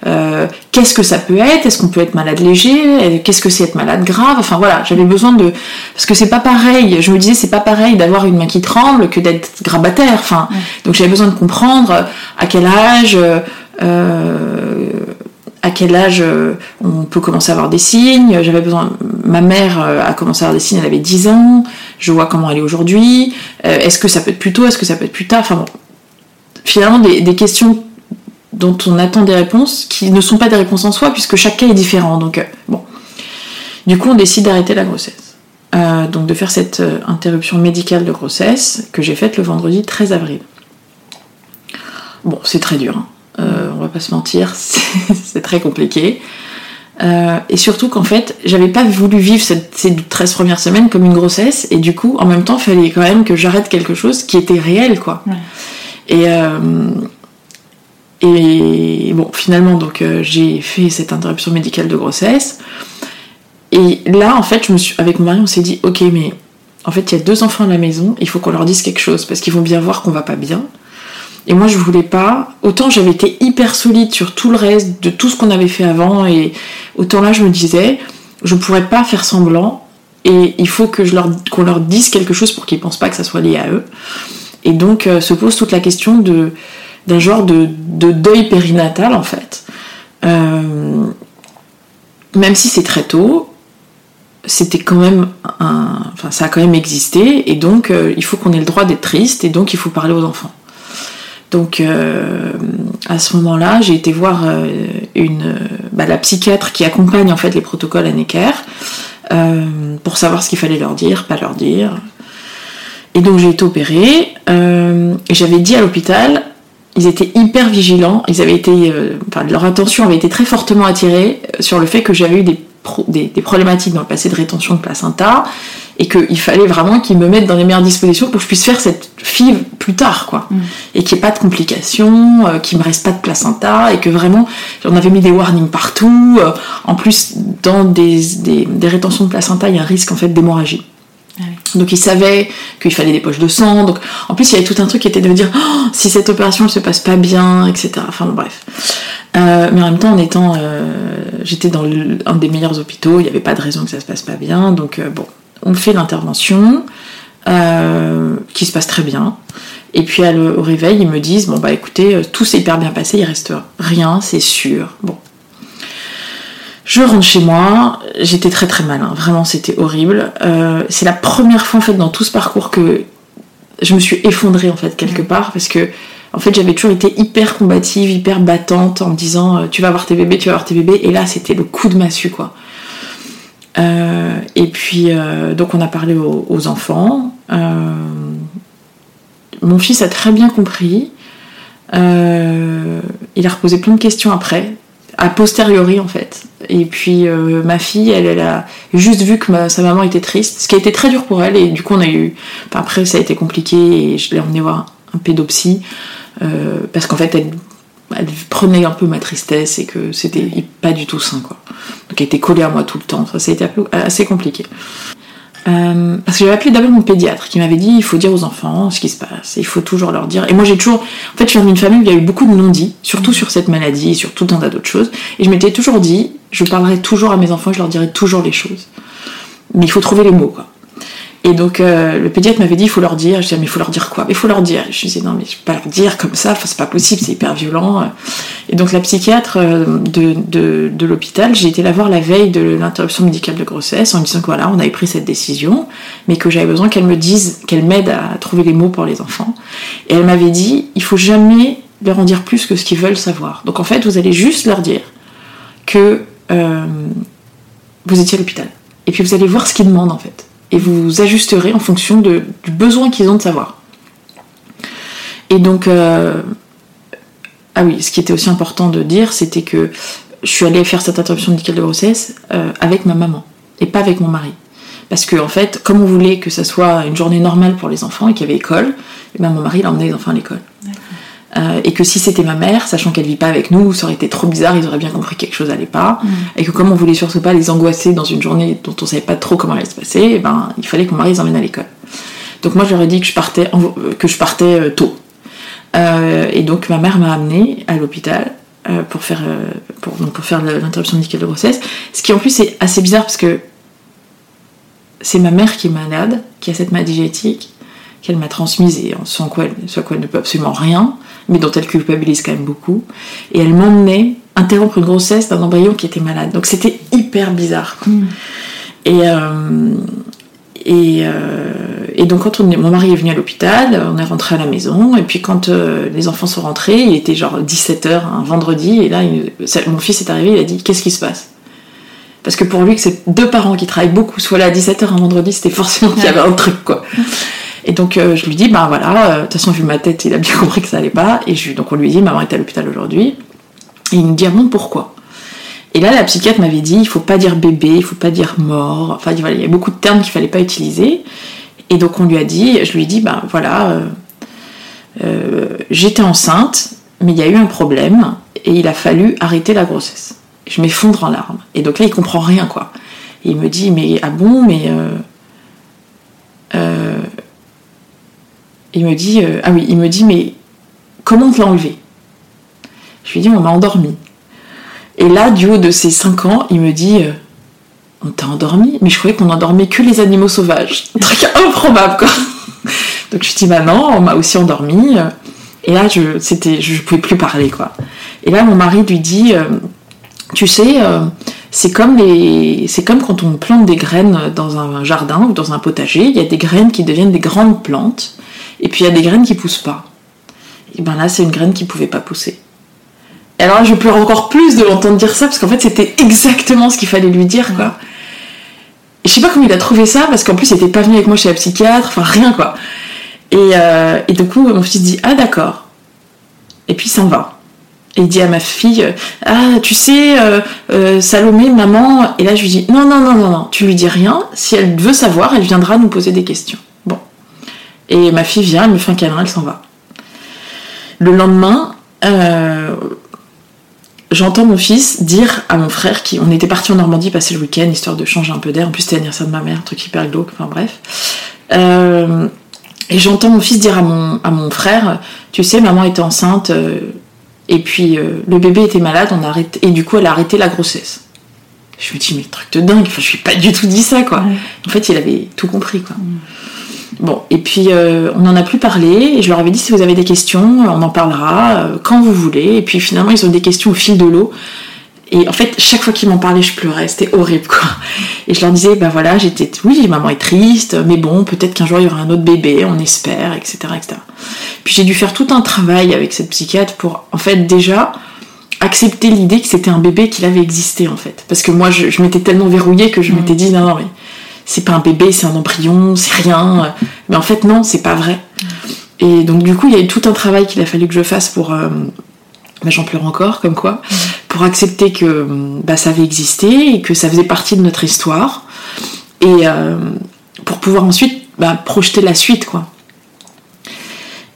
euh, qu'est-ce que ça peut être est-ce qu'on peut être malade léger qu'est-ce que c'est être malade grave enfin voilà j'avais besoin de parce que c'est pas pareil je me disais c'est pas pareil d'avoir une main qui tremble que d'être grabataire enfin donc j'avais besoin de comprendre à quel âge euh, à quel âge euh, on peut commencer à avoir des signes. J'avais besoin. Ma mère euh, a commencé à avoir des signes, elle avait 10 ans. Je vois comment elle est aujourd'hui. Euh, est-ce que ça peut être plus tôt? Est-ce que ça peut être plus tard? Enfin bon. Finalement, des, questions dont on attend des réponses qui ne sont pas des réponses en soi, puisque chaque cas est différent. Donc, bon. Du coup, on décide d'arrêter la grossesse. Donc, de faire cette interruption médicale de grossesse que j'ai faite le vendredi 13 avril. Bon, c'est très dur. hein. Euh, on va pas se mentir, c'est très compliqué. Euh, et surtout qu'en fait, j'avais pas voulu vivre cette- ces 13 premières semaines comme une grossesse, et du coup, en même temps, il fallait quand même que j'arrête quelque chose qui était réel, quoi. Ouais. Et, euh, et bon, finalement, donc euh, j'ai fait cette interruption médicale de grossesse. Et là, en fait, je me suis, avec mon mari, on s'est dit, ok, mais en fait, il y a deux enfants à la maison, il faut qu'on leur dise quelque chose, parce qu'ils vont bien voir qu'on va pas bien. Et moi, je voulais pas. Autant j'avais été hyper solide sur tout le reste, de tout ce qu'on avait fait avant, et autant là, je me disais, je pourrais pas faire semblant, et il faut que je leur, qu'on leur dise quelque chose pour qu'ils pensent pas que ça soit lié à eux. Et donc euh, se pose toute la question d'un genre de, de deuil périnatal en fait. Euh, même si c'est très tôt, c'était quand même un, ça a quand même existé et donc euh, il faut qu'on ait le droit d'être triste et donc il faut parler aux enfants. Donc euh, à ce moment-là, j'ai été voir euh, une, bah, la psychiatre qui accompagne en fait les protocoles à Necker euh, pour savoir ce qu'il fallait leur dire, pas leur dire. Et donc j'ai été opérée et j'avais dit à l'hôpital, ils étaient hyper vigilants, ils avaient été, enfin, leur attention avait été très fortement attirée sur le fait que j'avais eu des, des problématiques dans le passé de rétention de placenta et qu'il fallait vraiment qu'ils me mettent dans les meilleures dispositions pour que je puisse faire cette FIV plus tard, quoi. Et qu'il n'y ait pas de complications, euh, qu'il me reste pas de placenta et que vraiment, j'en avais mis des warnings partout. euh, en plus, dans des, des, des rétentions de placenta, il y a un risque en fait d'hémorragie. Donc ils savaient qu'il fallait des poches de sang. Donc en plus il y avait tout un truc qui était de me dire Oh, si cette opération ne se passe pas bien, etc. Enfin bon, bref. Euh, mais en même temps, en étant, euh, j'étais dans le- un des meilleurs hôpitaux, il n'y avait pas de raison que ça se passe pas bien. Donc euh, bon, on fait l'intervention euh, qui se passe très bien. Et puis à le- au réveil, ils me disent bon bah écoutez, euh, tout s'est hyper bien passé, il reste rien, c'est sûr. Bon, je rentre chez moi, j'étais très très mal, hein. vraiment c'était horrible. Euh, c'est la première fois en fait dans tout ce parcours que je me suis effondrée en fait quelque part parce que en fait j'avais toujours été hyper combative, hyper battante en me disant tu vas avoir tes bébés, tu vas avoir tes bébés et là c'était le coup de massue quoi. Euh, et puis euh, donc on a parlé aux, enfants. Euh, mon fils a très bien compris. Euh, il a reposé plein de questions après, a posteriori en fait. Et puis ma fille, elle, a juste vu que sa maman était triste, ce qui a été très dur pour elle. Et du coup, on a eu. après, ça a été compliqué et je l'ai emmenée voir un pédopsie parce qu'en fait, elle, elle prenait un peu ma tristesse et que c'était pas du tout sain quoi. Donc elle était collée à moi tout le temps. Ça, a été assez compliqué. Euh, parce que j'avais appelé d'abord mon pédiatre qui m'avait dit il faut dire aux enfants ce qui se passe, il faut toujours leur dire. Et moi j'ai toujours. En fait, je viens d'une famille où il y a eu beaucoup de non-dits, surtout sur cette maladie, sur tout un tas d'autres choses. Et je m'étais toujours dit je parlerai toujours à mes enfants, je leur dirai toujours les choses. Mais il faut trouver les mots quoi. Et donc euh, le pédiatre m'avait dit il faut leur dire. Je disais mais il faut leur dire quoi? Il faut leur dire. Je disais non mais je peux pas leur dire comme ça, enfin, c'est pas possible, c'est hyper violent. Et donc la psychiatre euh, de, de, de l'hôpital, j'ai été la voir la veille de l'interruption médicale de grossesse en me disant que voilà, on avait pris cette décision, mais que j'avais besoin qu'elle me dise, qu'elle m'aide à trouver les mots pour les enfants. Et elle m'avait dit il faut jamais leur en dire plus que ce qu'ils veulent savoir. Donc en fait, vous allez juste leur dire que euh, vous étiez à l'hôpital. Et puis vous allez voir ce qu'ils demandent en fait. Et vous ajusterez en fonction du besoin qu'ils ont de savoir. Et donc, euh, ah oui, ce qui était aussi important de dire, c'était que je suis allée faire cette interruption médicale de grossesse euh, avec ma maman et pas avec mon mari. Parce que en fait, comme on voulait que ça soit une journée normale pour les enfants et qu'il y avait école, eh ben, mon mari il emmenait les enfants à l'école. Euh, et que si c'était ma mère, sachant qu'elle vit pas avec nous, ça aurait été trop bizarre, ils auraient bien compris que quelque chose allait pas. Et que comme on voulait surtout pas les angoisser dans une journée dont on savait pas trop comment elle allait se passer, eh ben, il fallait que mon mari les emmène à l'école. Donc moi, je leur ai dit que je partais, euh, que je partais euh, tôt. Euh, et donc ma mère m'a amenée à l'hôpital euh, pour faire, pour, donc, pour faire l'interruption médicale de grossesse. Ce qui en plus est assez bizarre parce que c'est ma mère qui est malade, qui a cette maladie génétique, qu'elle m'a transmise et sans quoi, elle, sans quoi elle ne peut absolument rien, mais dont elle culpabilise quand même beaucoup. Et elle m'emmenait interrompre une grossesse d'un embryon qui était malade. Donc c'était hyper bizarre. quoi. Et, euh, et, euh, et donc quand on est, mon mari est venu à l'hôpital, on est rentré à la maison, et puis quand euh, les enfants sont rentrés, il était genre 17h un vendredi, et là il- ça- mon fils est arrivé, il a dit qu'est-ce qui se passe? Parce que pour lui que c'est deux parents qui travaillent beaucoup, soit là à 17h un vendredi, c'était forcément qu'il y avait un truc quoi. Et donc euh, je lui dis, bah voilà, euh, de toute façon vu ma tête, il a bien compris que ça allait pas, et donc on lui dit, maman est à l'hôpital aujourd'hui, et il me dit, ah bon, pourquoi? Et là, la psychiatre m'avait dit, il faut pas dire bébé, il faut pas dire mort. Enfin, voilà, il y a beaucoup de termes qu'il fallait pas utiliser. Et donc on lui a dit, je lui ai dit, ben voilà, euh, j'étais enceinte, mais il y a eu un problème et il a fallu arrêter la grossesse. Je m'effondre en larmes. Et donc là, il comprend rien, quoi. Et il me dit, mais ah bon, mais il me dit, euh, ah oui, il me dit, mais comment te l'a enlevé? Je lui dit, on m'a endormi. Et là, du haut de ses 5 ans, il me dit euh, On t'a endormi? Mais je croyais qu'on endormait que les animaux sauvages. Un truc improbable, quoi. Donc je lui dis Bah non, on m'a aussi endormi. Et là, je, c'était, je pouvais plus parler, quoi. Et là, mon mari lui dit euh, Tu sais, euh, c'est comme, les, c'est comme quand on plante des graines dans un jardin ou dans un potager. Il y a des graines qui deviennent des grandes plantes, et puis il y a des graines qui poussent pas. Et ben là, c'est une graine qui pouvait pas pousser. Et alors là, je pleure encore plus de l'entendre dire ça, parce qu'en fait, c'était exactement ce qu'il fallait lui dire, quoi. Et je sais pas comment il a trouvé ça, parce qu'en plus, il était pas venu avec moi chez la psychiatre, enfin rien, quoi. Et, euh, et du coup, mon fils dit Ah, d'accord. Et puis il s'en va. Et il dit à ma fille Ah, tu sais, euh, euh, Salomé, maman. Et là, je lui dis Non, non, non, non, non, tu lui dis rien. Si elle veut savoir, elle viendra nous poser des questions. Et ma fille vient, elle me fait un câlin, elle s'en va. Le lendemain, euh, j'entends mon fils dire à mon frère qui on était parti en Normandie passer le week-end histoire de changer un peu d'air. En plus c'était l'anniversaire de ma mère un truc hyper glauque enfin bref. Euh, et j'entends mon fils dire à mon, à mon frère tu sais maman était enceinte euh, et puis euh, le bébé était malade on a arrêté, et du coup elle a arrêté la grossesse. Je me dis mais truc de dingue enfin, je lui ai pas du tout dit ça quoi. En fait il avait tout compris quoi Bon, et puis euh, on n'en a plus parlé, et je leur avais dit si vous avez des questions, on en parlera euh, quand vous voulez. Et puis finalement, ils ont des questions au fil de l'eau. Et en fait, chaque fois qu'ils m'en parlaient, je pleurais, c'était horrible quoi. Et je leur disais, bah voilà, j'étais, oui, maman est triste, mais bon, peut-être qu'un jour il y aura un autre bébé, on espère, etc. etc. Puis j'ai dû faire tout un travail avec cette psychiatre pour, en fait, déjà accepter l'idée que c'était un bébé qu'il avait existé en fait. Parce que moi, je, je m'étais tellement verrouillée que je m'étais dit, non, non, mais c'est pas un bébé, c'est un embryon, c'est rien. Mais en fait, non, c'est pas vrai. Et donc, du coup, il y a eu tout un travail qu'il a fallu que je fasse pour. euh, bah, J'en pleure encore, comme quoi. Pour accepter que bah, ça avait existé et que ça faisait partie de notre histoire. Et euh, pour pouvoir ensuite bah, projeter la suite, quoi.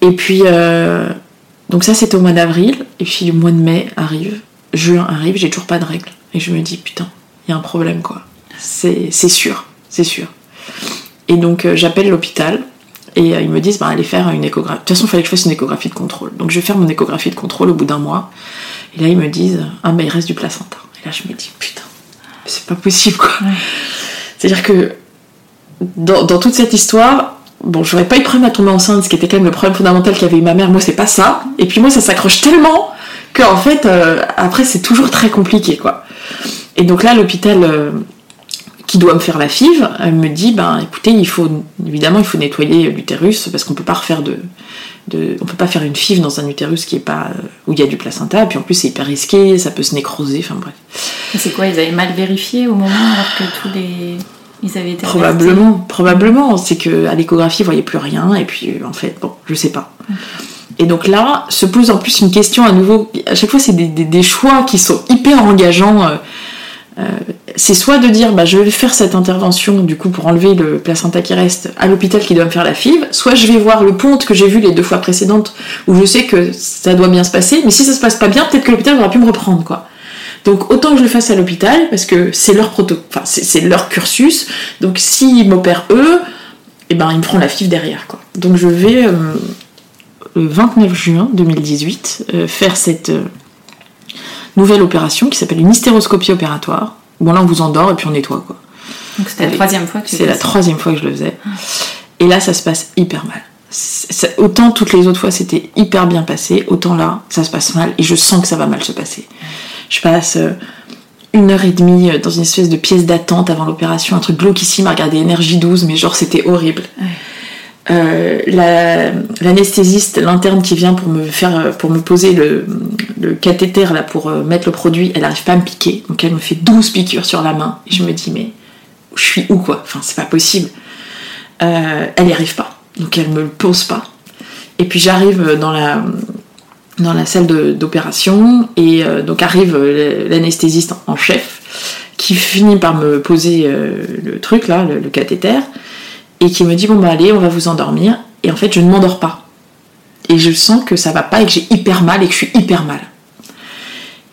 Et puis. euh, donc, ça, c'était au mois d'avril. Et puis, le mois de mai arrive. Juin arrive, j'ai toujours pas de règles. Et je me dis, putain, il y a un problème, quoi. C'est c'est sûr, c'est sûr. Et donc euh, j'appelle l'hôpital et euh, ils me disent bah, allez faire une échographie. De toute façon, il fallait que je fasse une échographie de contrôle. Donc je vais faire mon échographie de contrôle au bout d'un mois. Et là, ils me disent ah, bah il reste du placenta. Et là, je me dis putain, c'est pas possible quoi. C'est-à-dire que dans, dans toute cette histoire, bon, j'aurais pas eu de problème à tomber enceinte, ce qui était quand même le problème fondamental qu'avait eu ma mère. Moi, c'est pas ça. Et puis moi, ça s'accroche tellement que en fait, euh, après, c'est toujours très compliqué quoi. Et donc là, l'hôpital. Euh, qui doit me faire la FIV, elle me dit ben écoutez, il faut évidemment il faut nettoyer l'utérus parce qu'on peut pas refaire de, de on peut pas faire une FIV dans un utérus qui est pas euh, où il y a du placenta puis en plus c'est hyper risqué, ça peut se nécroser, enfin bref. C'est quoi Ils avaient mal vérifié au moment alors que tous les, Ils avaient été Probablement, probablement. C'est que à l'échographie, ils voyaient plus rien, et puis en fait, bon, je sais pas. Et donc là, se pose en plus une question à nouveau. À chaque fois, c'est des, des- des choix qui sont hyper engageants. euh, euh, c'est soit de dire, bah, je vais faire cette intervention du coup pour enlever le placenta qui reste à l'hôpital qui doit me faire la FIV, soit je vais voir le ponte que j'ai vu les deux fois précédentes où je sais que ça doit bien se passer, mais si ça se passe pas bien, peut-être que l'hôpital aura pu me reprendre quoi. Donc autant que je le fasse à l'hôpital parce que c'est leur proto, c'est leur cursus. Donc s'ils m'opèrent eux, et ben ils me feront la FIV derrière quoi. Donc je vais euh, le 29 juin 2018 euh, faire cette euh, nouvelle opération qui s'appelle une hystéroscopie opératoire. Bon là on vous endort et puis on nettoie quoi. Donc c'était la troisième fois que tu C'est la troisième fois que je le faisais. Et là, ça se passe hyper mal. Autant toutes les autres fois c'était hyper bien passé, autant là, ça se passe mal et je sens que ça va mal se passer. Je passe euh, une heure et demie euh, dans une espèce de pièce d'attente avant l'opération, un truc glauquissime à regarder Énergie 12, mais genre c'était horrible. Euh, la- L'anesthésiste, l'interne qui vient pour me faire, euh, pour me poser le, cathéter là pour euh, mettre le produit, elle arrive pas à me piquer, donc elle me fait 12 piqûres sur la main. Je me dis mais je suis où quoi? Enfin c'est pas possible. Elle n'y arrive pas, donc elle me le pose pas. Et puis j'arrive dans la dans la salle d'opération et donc arrive l'anesthésiste en chef qui finit par me poser le truc là, le cathéter, et qui me dit bon bah allez on va vous endormir. Et en fait je ne m'endors pas. Et je sens que ça va pas et que j'ai hyper mal et que je suis hyper mal.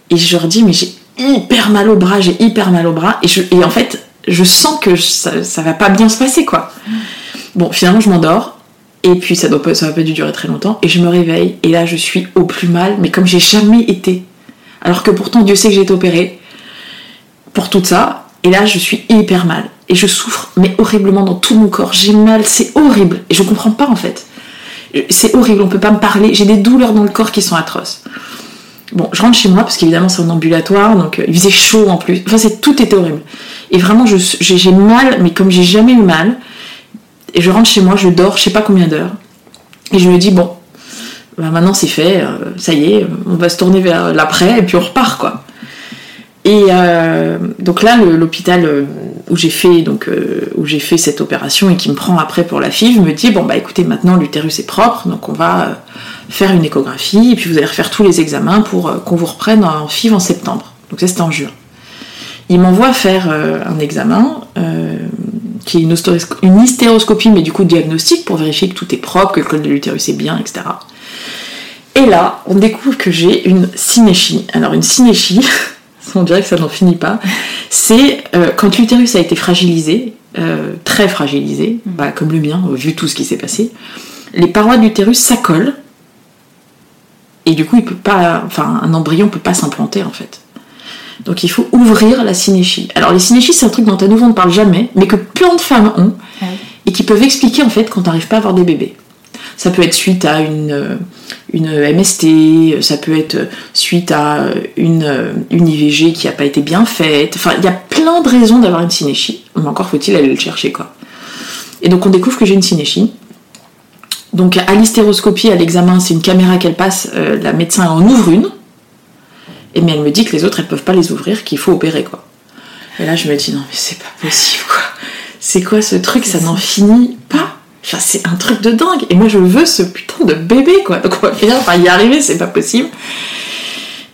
Et je leur dis mais j'ai hyper mal au bras j'ai hyper mal au bras. Et, en fait je sens que ça, ça va pas bien se passer quoi. Bon finalement je m'endors. Et puis ça doit pas, va pas dû durer très longtemps. Et je me réveille. Et là je suis au plus mal mais comme j'ai jamais été. Alors que pourtant Dieu sait que j'ai été opérée pour tout ça. Et là je suis hyper mal et je souffre mais horriblement dans tout mon corps. J'ai mal c'est horrible. Et je comprends pas en fait. C'est horrible on peut pas me parler. J'ai des douleurs dans le corps qui sont atroces. Bon je rentre chez moi parce qu'évidemment c'est en ambulatoire donc euh, il faisait chaud en plus. Enfin c'est tout était horrible. Et vraiment j'ai mal mais comme j'ai jamais eu mal et je rentre chez moi je dors je sais pas combien d'heures. Et je me dis bon bah maintenant c'est fait euh, ça y est on va se tourner vers l'après et puis on repart quoi et euh, donc là, l'hôpital euh, où j'ai fait donc euh, où j'ai fait cette opération et qui me prend après pour la FIV me dit bon bah écoutez maintenant l'utérus est propre donc on va euh, faire une échographie et puis vous allez refaire tous les examens pour qu'on vous reprenne en FIV en septembre. Donc ça c'était en juin. Il m'envoie faire un examen qui est une, une hystéroscopie mais du coup diagnostic pour vérifier que tout est propre, que le col de l'utérus est bien, etc. Et là, on découvre que j'ai une synéchie. Alors une synéchie, on dirait que ça n'en finit pas, c'est euh, quand l'utérus a été fragilisé, euh, très fragilisé, bah, comme le mien, vu tout ce qui s'est passé, les parois de l'utérus s'accolent, et du coup, il peut pas, enfin, un embryon peut pas s'implanter en fait. Donc il faut ouvrir la synéchie. Alors les synéchies, c'est un truc dont à nouveau on ne parle jamais, mais que plein de femmes ont, Ouais. et qui peuvent expliquer en fait quand t'arrives pas à avoir des bébés. Ça peut être suite à une, euh, une MST, ça peut être suite à une, euh, une IVG qui n'a pas été bien faite. Enfin, il y a plein de raisons d'avoir une synéchie, mais encore faut-il aller le chercher quoi. Et donc on découvre que j'ai une synéchie. Donc à l'hystéroscopie, à l'examen, c'est une caméra qu'elle passe, euh, la médecin en ouvre une, et mais elle me dit que les autres elles peuvent pas les ouvrir, qu'il faut opérer quoi. Et là je me dis non mais c'est pas possible quoi. C'est quoi ce truc, ça n'en finit pas. C'est un truc de dingue. Et moi, je veux ce putain de bébé, quoi. Donc, on va finir par y arriver, c'est pas possible.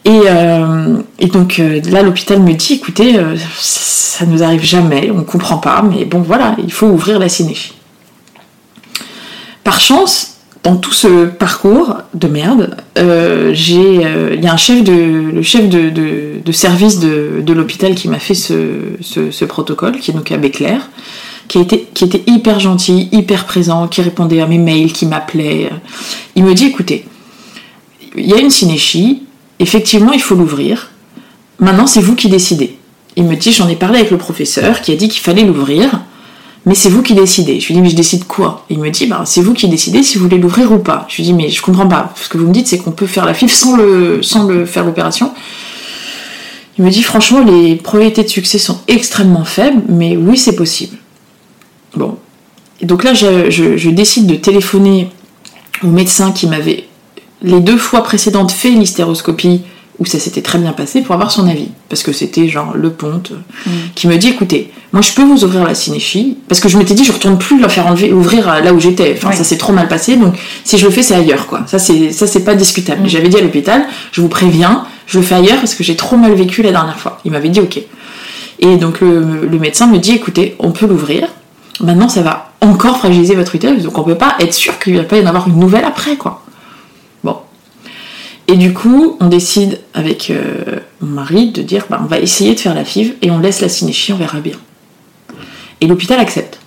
Et, euh, donc, euh, là, l'hôpital me dit écoutez, euh, ça, ça nous arrive jamais, on comprend pas, mais bon, voilà, il faut ouvrir la synéchie. Par chance, dans tout ce parcours de merde, il y a un chef de, le chef de, service de, l'hôpital qui m'a fait ce, ce- protocole, qui est donc Abbé Claire, qui, été, qui était hyper gentil, hyper présent, qui répondait à mes mails, qui m'appelait. Il me dit écoutez, il y a une synéchie, effectivement, il faut l'ouvrir. Maintenant, c'est vous qui décidez. Il me dit j'en ai parlé avec le professeur qui a dit qu'il fallait l'ouvrir mais c'est vous qui décidez. Je lui dis, mais je décide quoi? Il me dit, bah, c'est vous qui décidez si vous voulez l'ouvrir ou pas. Je lui dis, mais je comprends pas. Ce que vous me dites, c'est qu'on peut faire la FIF sans, le, sans le, faire l'opération. Il me dit, franchement, les probabilités de succès sont extrêmement faibles, mais oui, c'est possible. Bon. Et donc là, je, je- je décide de téléphoner au médecin qui m'avait les deux fois précédentes fait l'hystéroscopie où ça s'était très bien passé pour avoir son avis. Parce que c'était genre le ponte euh, qui me dit écoutez, moi je peux vous ouvrir la cinéchie, parce que je m'étais dit je retourne plus la faire enlever, ouvrir là où j'étais. Enfin, ça s'est trop mal passé, donc si je le fais, c'est ailleurs quoi. Ça, c'est, ça, c'est pas discutable. J'avais dit à l'hôpital, je vous préviens, je le fais ailleurs parce que j'ai trop mal vécu la dernière fois. Il m'avait dit ok. Et donc le, le médecin me dit écoutez, on peut l'ouvrir. Maintenant, ça va encore fragiliser votre utérus, donc on peut pas être sûr qu'il va pas y en avoir une nouvelle après quoi. Bon. Et du coup, on décide avec euh, mon mari de dire bah, on va essayer de faire la FIV et on laisse la cinéchie, on verra bien. Et l'hôpital accepte.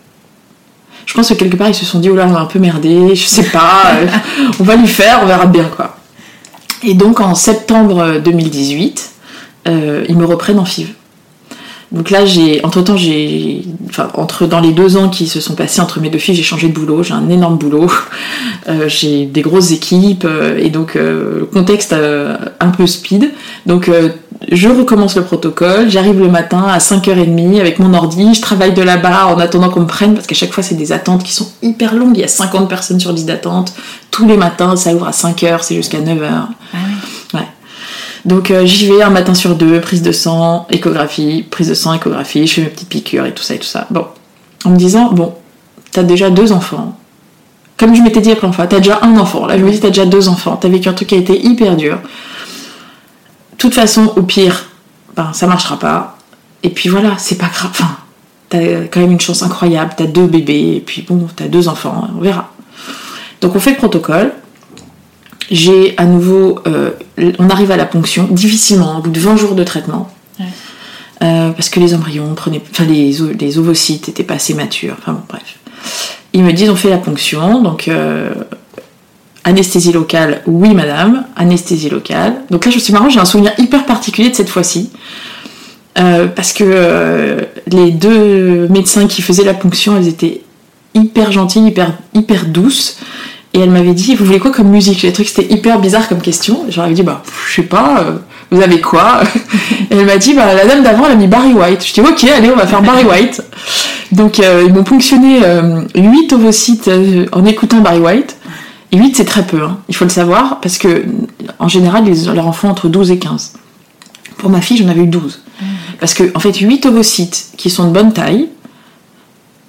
Je pense que quelque part ils se sont dit oh on va un peu merder, je sais pas, euh, on va lui faire, on verra bien quoi. Et donc en septembre 2018, euh, ils me reprennent en FIV. Donc là, j'ai, entre temps, j'ai, enfin, entre dans les deux ans qui se sont passés entre mes deux filles, j'ai changé de boulot, j'ai un énorme boulot, euh, j'ai des grosses équipes euh, et donc euh, contexte euh, un peu speed. Donc je recommence le protocole, j'arrive le matin à 5h30 avec mon ordi, je travaille de là-bas en attendant qu'on me prenne parce qu'à chaque fois c'est des attentes qui sont hyper longues, il y a 50 personnes sur liste d'attente, tous les matins ça ouvre à 5h, c'est jusqu'à 9h. Ouais. Donc euh, j'y vais un matin sur deux, prise de sang, échographie, prise de sang, échographie, je fais mes petites piqûres et tout ça et tout ça. Bon, en me disant, bon, t'as déjà deux enfants. Comme je m'étais dit première fois, t'as déjà un enfant. Là, je me dis, t'as déjà deux enfants. T'as vécu un truc qui a été hyper dur. De toute façon, au pire, ben, ça marchera pas. Et puis voilà, c'est pas grave. Enfin, t'as quand même une chance incroyable. T'as deux bébés, et puis bon, t'as deux enfants, on verra. Donc on fait le protocole. J'ai à nouveau, euh, on arrive à la ponction difficilement, au bout de 20 jours de traitement, Ouais. Euh, parce que les embryons prenaient, enfin les, ovocytes étaient pas assez matures. Enfin bon, bref. Ils me disent on fait la ponction, donc euh, anesthésie locale, oui madame, anesthésie locale. Donc là je suis marrant, j'ai un souvenir hyper particulier de cette fois-ci. Parce que les deux médecins qui faisaient la ponction, elles étaient hyper gentilles, hyper, hyper douces. Et elle m'avait dit, vous voulez quoi comme musique? J'ai trouvé que c'était hyper bizarre comme question. J'aurais dit, bah, je sais pas, euh, vous avez quoi? Elle m'a dit, bah, la dame d'avant, elle a mis Barry White. Je dis, ok, allez, on va faire Barry White. Donc, euh, ils m'ont ponctionné 8 ovocytes euh, en écoutant Barry White. Et 8, c'est très peu, hein. il faut le savoir, parce que en général, ils ont leur enfant entre 12 et 15. Pour ma fille, j'en avais eu 12. Parce que, en fait, 8 ovocytes qui sont de bonne taille,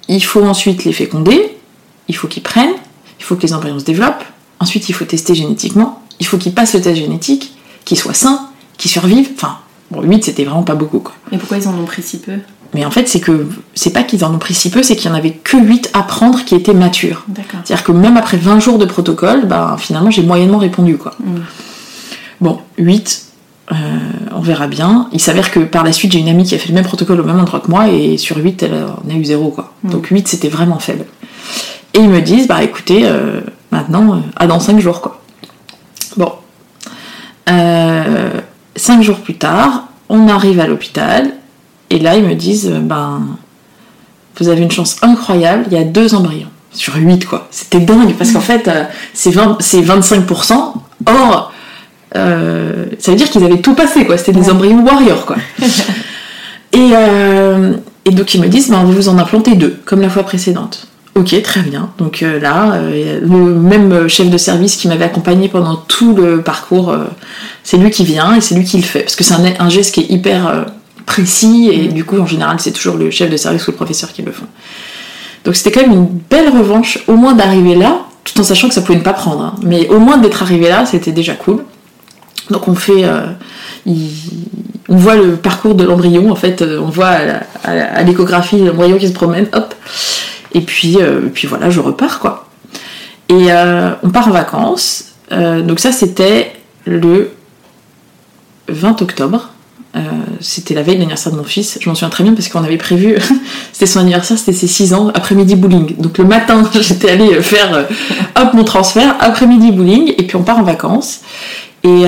il faut ensuite les féconder, il faut qu'ils prennent, il faut que les embryons se développent, ensuite il faut tester génétiquement, il faut qu'ils passent le test génétique, qu'ils soient sains, qu'ils survivent. Enfin, bon, 8 c'était vraiment pas beaucoup quoi. Et pourquoi ils en ont pris si peu? Mais en fait, c'est que c'est pas qu'ils en ont pris si peu, c'est qu'il y en avait que 8 à prendre qui étaient matures. C'est-à-dire que même après 20 jours de protocole, bah, finalement j'ai moyennement répondu quoi. Bon, 8, euh, on verra bien. Il s'avère que par la suite, j'ai une amie qui a fait le même protocole au même endroit que moi, et sur 8, elle en a eu 0 quoi. Donc 8, c'était vraiment faible. Et ils me disent, bah écoutez, euh, maintenant, euh, à dans 5 jours quoi. Bon. 5 jours plus tard, on arrive à l'hôpital, et là ils me disent, euh, ben, vous avez une chance incroyable, il y a deux embryons. Sur 8 quoi. C'était dingue, parce qu'en fait, euh, c'est 20 c'est 25%. Or, euh, ça veut dire qu'ils avaient tout passé, quoi. C'était des embryons warriors, quoi. et, euh, et donc ils me disent, ben, on va vous en implanter deux, comme la fois précédente. Ok, très bien. Donc euh, là, euh, le même chef de service qui m'avait accompagné pendant tout le parcours, euh, c'est lui qui vient et c'est lui qui le fait. Parce que c'est un, un geste qui est hyper précis et du coup, en général, c'est toujours le chef de service ou le professeur qui le font. Donc c'était quand même une belle revanche, au moins d'arriver là, tout en sachant que ça pouvait ne pas prendre. hein. Mais au moins d'être arrivé là, c'était déjà cool. Donc on fait, euh, il- on voit le parcours de l'embryon en fait, on voit à l'échographie l'embryon qui se promène, hop. Et puis, euh, puis voilà, je repars quoi. Et euh, on part en vacances. Euh, donc ça c'était le 20 octobre. C'était la veille de l'anniversaire de mon fils. Je m'en souviens très bien parce qu'on avait prévu, c'était son anniversaire, c'était ses 6 ans, après-midi bowling. Donc le matin, j'étais allée faire hop mon transfert, après-midi bowling, et puis on part en vacances. Et,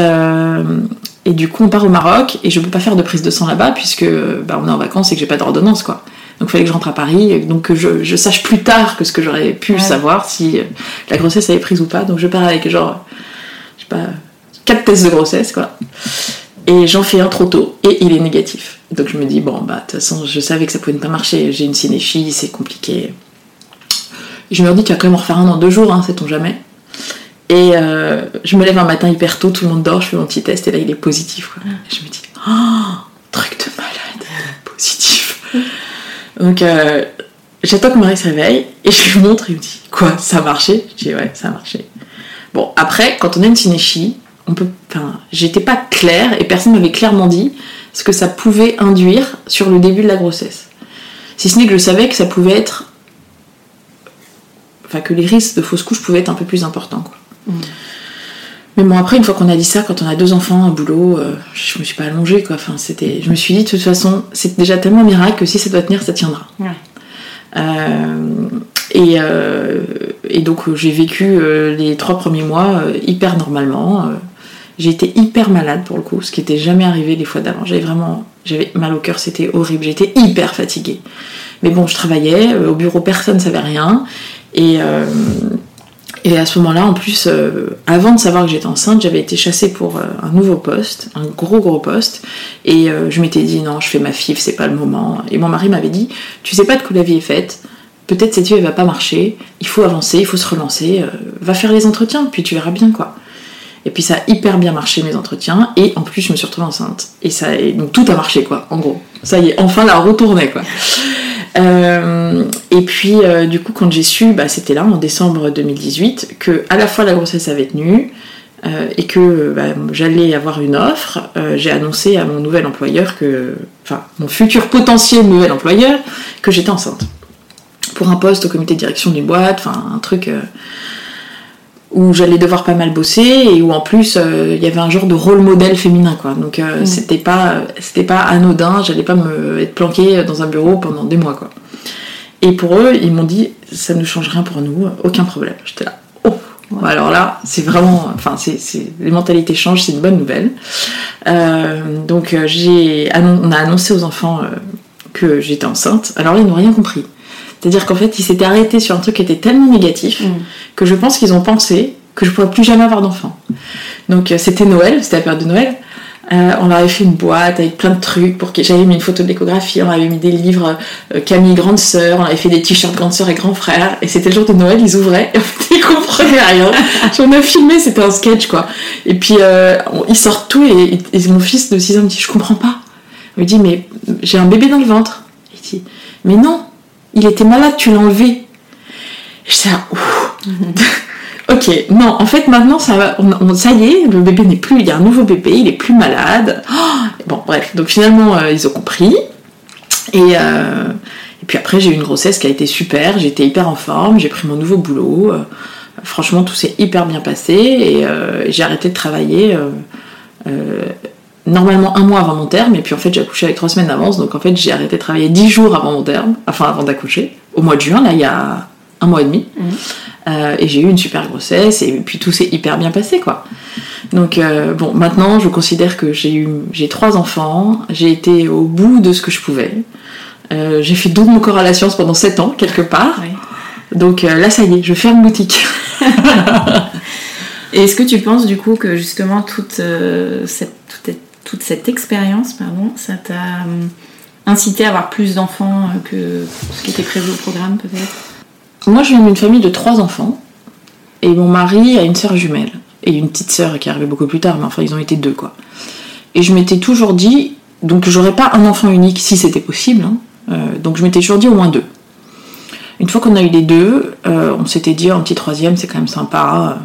et du coup, on part au Maroc, et je peux pas faire de prise de sang là-bas puisque bah, on est en vacances et que j'ai pas d'ordonnance quoi. Donc il fallait que je rentre à Paris, donc que je, je sache plus tard que ce que j'aurais pu Ouais. savoir si euh, la grossesse avait prise ou pas. Donc je pars avec genre, je sais pas, 4 tests de grossesse quoi. Et j'en fais un trop tôt et il est négatif. Donc je me dis, bon, bah, de toute façon, je savais que ça pouvait ne pas marcher. J'ai une synéchie, c'est compliqué. Et je me dis, tu vas quand même en refaire un dans deux jours, hein, sait-on jamais. Et euh, je me lève un matin hyper tôt, tout le monde dort, je fais mon petit test et là il est positif. Quoi. Et je me dis, oh, truc de malade, positif. Donc euh, j'attends que Marie se réveille et je lui montre, il me dit, quoi, ça a marché? Je dis, ouais, ça a marché. Bon, après, quand on a une synéchie, on peut, enfin, j'étais pas claire et personne m'avait clairement dit ce que ça pouvait induire sur le début de la grossesse. Si ce n'est que je savais que ça pouvait être. Enfin, que les risques de fausse couche pouvaient être un peu plus importants. Quoi. Mais bon, après, une fois qu'on a dit ça, quand on a deux enfants, un boulot, euh, je me suis pas allongée, quoi. Enfin, c'était... Je me suis dit, de toute façon, c'est déjà tellement miracle que si ça doit tenir, ça tiendra. Ouais. Euh, et, euh, et donc, j'ai vécu euh, les trois premiers mois euh, hyper normalement. euh. j'ai été hyper malade pour le coup, ce qui était jamais arrivé les fois d'avant. J'avais vraiment, j'avais mal au cœur, c'était horrible. J'étais hyper fatiguée. Mais bon, je travaillais euh, au bureau, personne ne savait rien. Et euh, et à ce moment-là, en plus, euh, avant de savoir que j'étais enceinte, j'avais été chassée pour euh, un nouveau poste, un gros gros poste. Et euh, je m'étais dit, non, je fais ma FIF, c'est pas le moment. Et mon mari m'avait dit, tu sais pas de quoi la vie est faite. Peut-être cette vie, elle va pas marcher. Il faut avancer, il faut se relancer. va faire les entretiens, puis tu verras bien, quoi. Et puis ça a hyper bien marché, mes entretiens. Et en plus, je me suis retrouvée enceinte. Et ça, et donc tout a marché, quoi, en gros. Ça y est, enfin, la retournée, quoi. Euh, et puis, euh, du coup, quand j'ai su, bah, c'était là, en décembre 2018, que à la fois la grossesse avait tenu euh, et que bah, j'allais avoir une offre, j'ai annoncé à mon nouvel employeur que, enfin, mon futur potentiel nouvel employeur, que j'étais enceinte. Pour un poste au comité de direction d'une boîte, enfin, un truc où j'allais devoir pas mal bosser et où en plus euh, il y avait un genre de rôle modèle féminin quoi. Donc euh, c'était pas c'était pas anodin j'allais pas me être planquée dans un bureau pendant des mois quoi. Et pour eux ils m'ont dit ça ne change rien pour nous aucun problème. J'étais là oh! Alors là c'est vraiment enfin c'est c'est- les mentalités changent c'est une bonne nouvelle. Euh, donc euh, j'ai on a annoncé aux enfants que j'étais enceinte. Alors là ils n'ont rien compris c'est-à-dire qu'en fait, ils s'étaient arrêtés sur un truc qui était tellement négatif que je pense qu'ils ont pensé que je pourrais plus jamais avoir d'enfants. Donc euh, c'était Noël, c'était la période de Noël. Euh, on leur avait fait une boîte avec plein de trucs pour que j'avais mis une photo de l'échographie, on avait mis des livres euh, Camille grande sœur, on avait fait des t-shirts grande sœur et grand frère et c'était le jour de Noël, ils ouvraient et en fait, ils comprenaient rien. J'en ai filmé, c'était un sketch quoi. Et puis euh, on- ils sortent tout et, et- et mon fils de 6 ans me dit je comprends pas. Il me dit mais j'ai un bébé dans le ventre. Il dit mais non, il était malade, tu l'as enlevé. J'étais là, ouf. ok, non, en fait maintenant ça va, on- on- ça y est, le bébé n'est plus, il y a un nouveau bébé, il est plus malade. Oh, bon, bref, donc finalement euh, ils ont compris. Et, euh, et puis après j'ai eu une grossesse qui a été super, j'étais hyper en forme, j'ai pris mon nouveau boulot. euh, franchement tout s'est hyper bien passé et j'ai arrêté de travailler. Normalement un mois avant mon terme, et puis en fait j'ai accouché avec trois semaines d'avance, donc en fait j'ai arrêté de travailler dix jours avant mon terme, enfin avant d'accoucher, au mois de juin, là il y a un mois et demi. Euh, et j'ai eu une super grossesse, et puis tout s'est hyper bien passé quoi. Donc euh, bon, maintenant je considère que j'ai eu j'ai trois enfants, j'ai été au bout de ce que je pouvais. Euh, j'ai fait don de mon corps à la science pendant sept ans, quelque part. Donc là, ça y est, je ferme boutique. Et est-ce que tu penses du coup que justement toute, cette, toute, toute cette expérience, pardon, ça t'a euh, incité à avoir plus d'enfants euh, que ce qui était prévu au programme peut-être? Moi, je viens d'une famille de trois enfants, et mon mari a une sœur jumelle, et une petite sœur qui est arrivée beaucoup plus tard, mais enfin, ils ont été deux, quoi. Et je m'étais toujours dit, donc j'aurais pas un enfant unique si c'était possible, hein, euh, donc je m'étais toujours dit au moins deux. Une fois qu'on a eu les deux, on s'était dit, un petit troisième, c'est quand même sympa.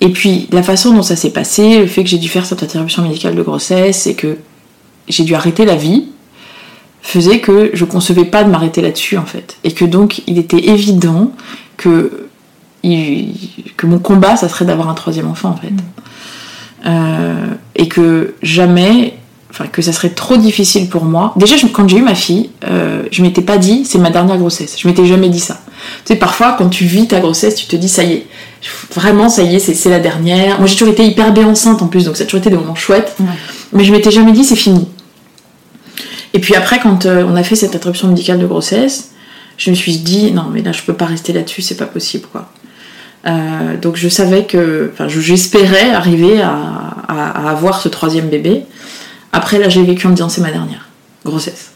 Et puis, la façon dont ça s'est passé, le fait que j'ai dû faire cette interruption médicale de grossesse, et que j'ai dû arrêter la vie, faisait que je concevais pas de m'arrêter là-dessus en fait. Et que donc il était évident que, il- que mon combat ça serait d'avoir un troisième enfant en fait. Euh, et que jamais, enfin que ça serait trop difficile pour moi. Déjà je- quand j'ai eu ma fille, euh, je m'étais pas dit c'est ma dernière grossesse. Je m'étais jamais dit ça. Tu sais parfois quand tu vis ta grossesse tu te dis ça y est. Vraiment, ça y est, c'est la dernière. Moi, j'ai toujours été hyper bien enceinte en plus, donc ça a toujours été des moments chouettes. Mais je m'étais jamais dit c'est fini. Et puis après, quand euh, on a fait cette interruption médicale de grossesse, je me suis dit non, mais là, je peux pas rester là-dessus, c'est pas possible, quoi. Euh, donc je savais que, enfin, je- j'espérais arriver à, à- à avoir ce troisième bébé. Après, là, j'ai vécu en me disant c'est ma dernière grossesse.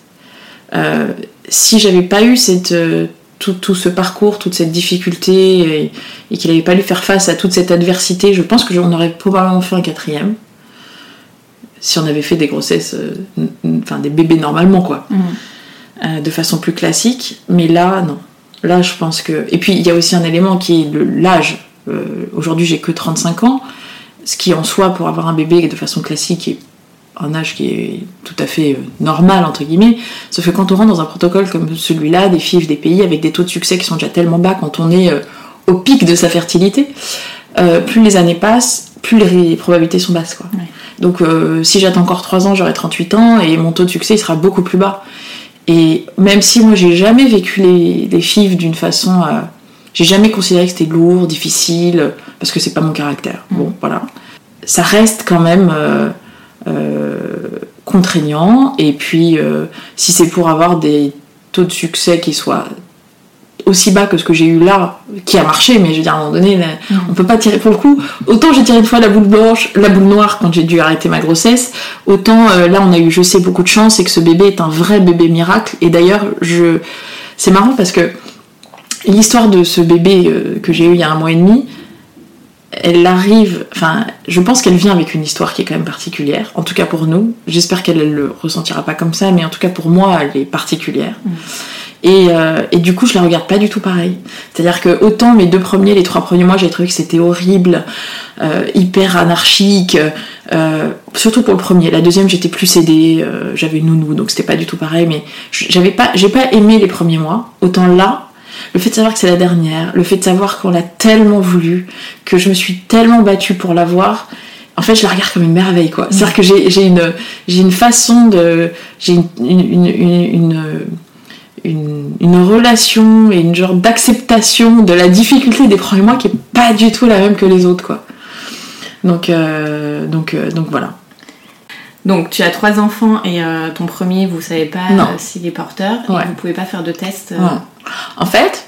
Euh, si j'avais pas eu cette, euh, tout, tout ce parcours, toute cette difficulté, et, et qu'il n'avait pas lu faire face à toute cette adversité, je pense que on aurait probablement fait un quatrième. Si on avait fait des grossesses, euh, enfin des bébés normalement, quoi. Euh, de façon plus classique. Mais là, non. Là, je pense que. Et puis, il y a aussi un élément qui est l'âge. Euh, Aujourd'hui, j'ai que 35 ans, ce qui en soi, pour avoir un bébé de façon classique, est un âge qui est tout à fait normal, entre guillemets. Sauf que quand on rentre dans un protocole comme celui-là, des FIV, des pays, avec des taux de succès qui sont déjà tellement bas quand on est euh, au pic de sa fertilité, euh, plus les années passent, plus les probabilités sont basses. Quoi. Ouais. Donc, euh, si j'attends encore 3 ans, j'aurai 38 ans et mon taux de succès il sera beaucoup plus bas. Et même si moi j'ai jamais vécu les, les FIV d'une façon. euh, j'ai jamais considéré que c'était lourd, difficile, parce que c'est pas mon caractère. Bon, voilà. Ça reste quand même contraignant. Et puis, euh, si c'est pour avoir des taux de succès qui soient aussi bas que ce que j'ai eu là, qui a marché, mais je veux dire, à un moment donné, là, on peut pas tirer pour le coup. Autant j'ai tiré une fois la boule blanche, la boule noire quand j'ai dû arrêter ma grossesse, autant euh, là on a eu, je sais, beaucoup de chance et que ce bébé est un vrai bébé miracle. Et d'ailleurs, je, c'est marrant parce que l'histoire de ce bébé euh, que j'ai eu il y a un mois et demi, elle arrive, enfin, je pense qu'elle vient avec une histoire qui est quand même particulière, en tout cas pour nous. J'espère qu'elle ne le ressentira pas comme ça, mais en tout cas pour moi, elle est particulière. Et, euh, et du coup, je la regarde pas du tout pareil. C'est-à-dire que autant mes deux premiers, les trois premiers mois, j'ai trouvé que c'était horrible, euh, hyper anarchique, euh, surtout pour le premier. La deuxième, j'étais plus aidée, j'avais une nounou, donc c'était pas du tout pareil. Mais j'avais pas, j'ai pas aimé les premiers mois. Autant là, le fait de savoir que c'est la dernière, le fait de savoir qu'on l'a tellement voulu, que je me suis tellement battue pour l'avoir, en fait, je la regarde comme une merveille, quoi. C'est-à-dire que j'ai une, j'ai une façon de, j'ai une, une, une, une, une, une relation et une genre d'acceptation de la difficulté des premiers mois qui est pas du tout la même que les autres, quoi. Donc, euh, donc, euh, donc voilà. Donc tu as trois enfants et euh, ton premier, vous savez pas euh, s'il est porteur Ouais. et vous pouvez pas faire de test. euh. En fait,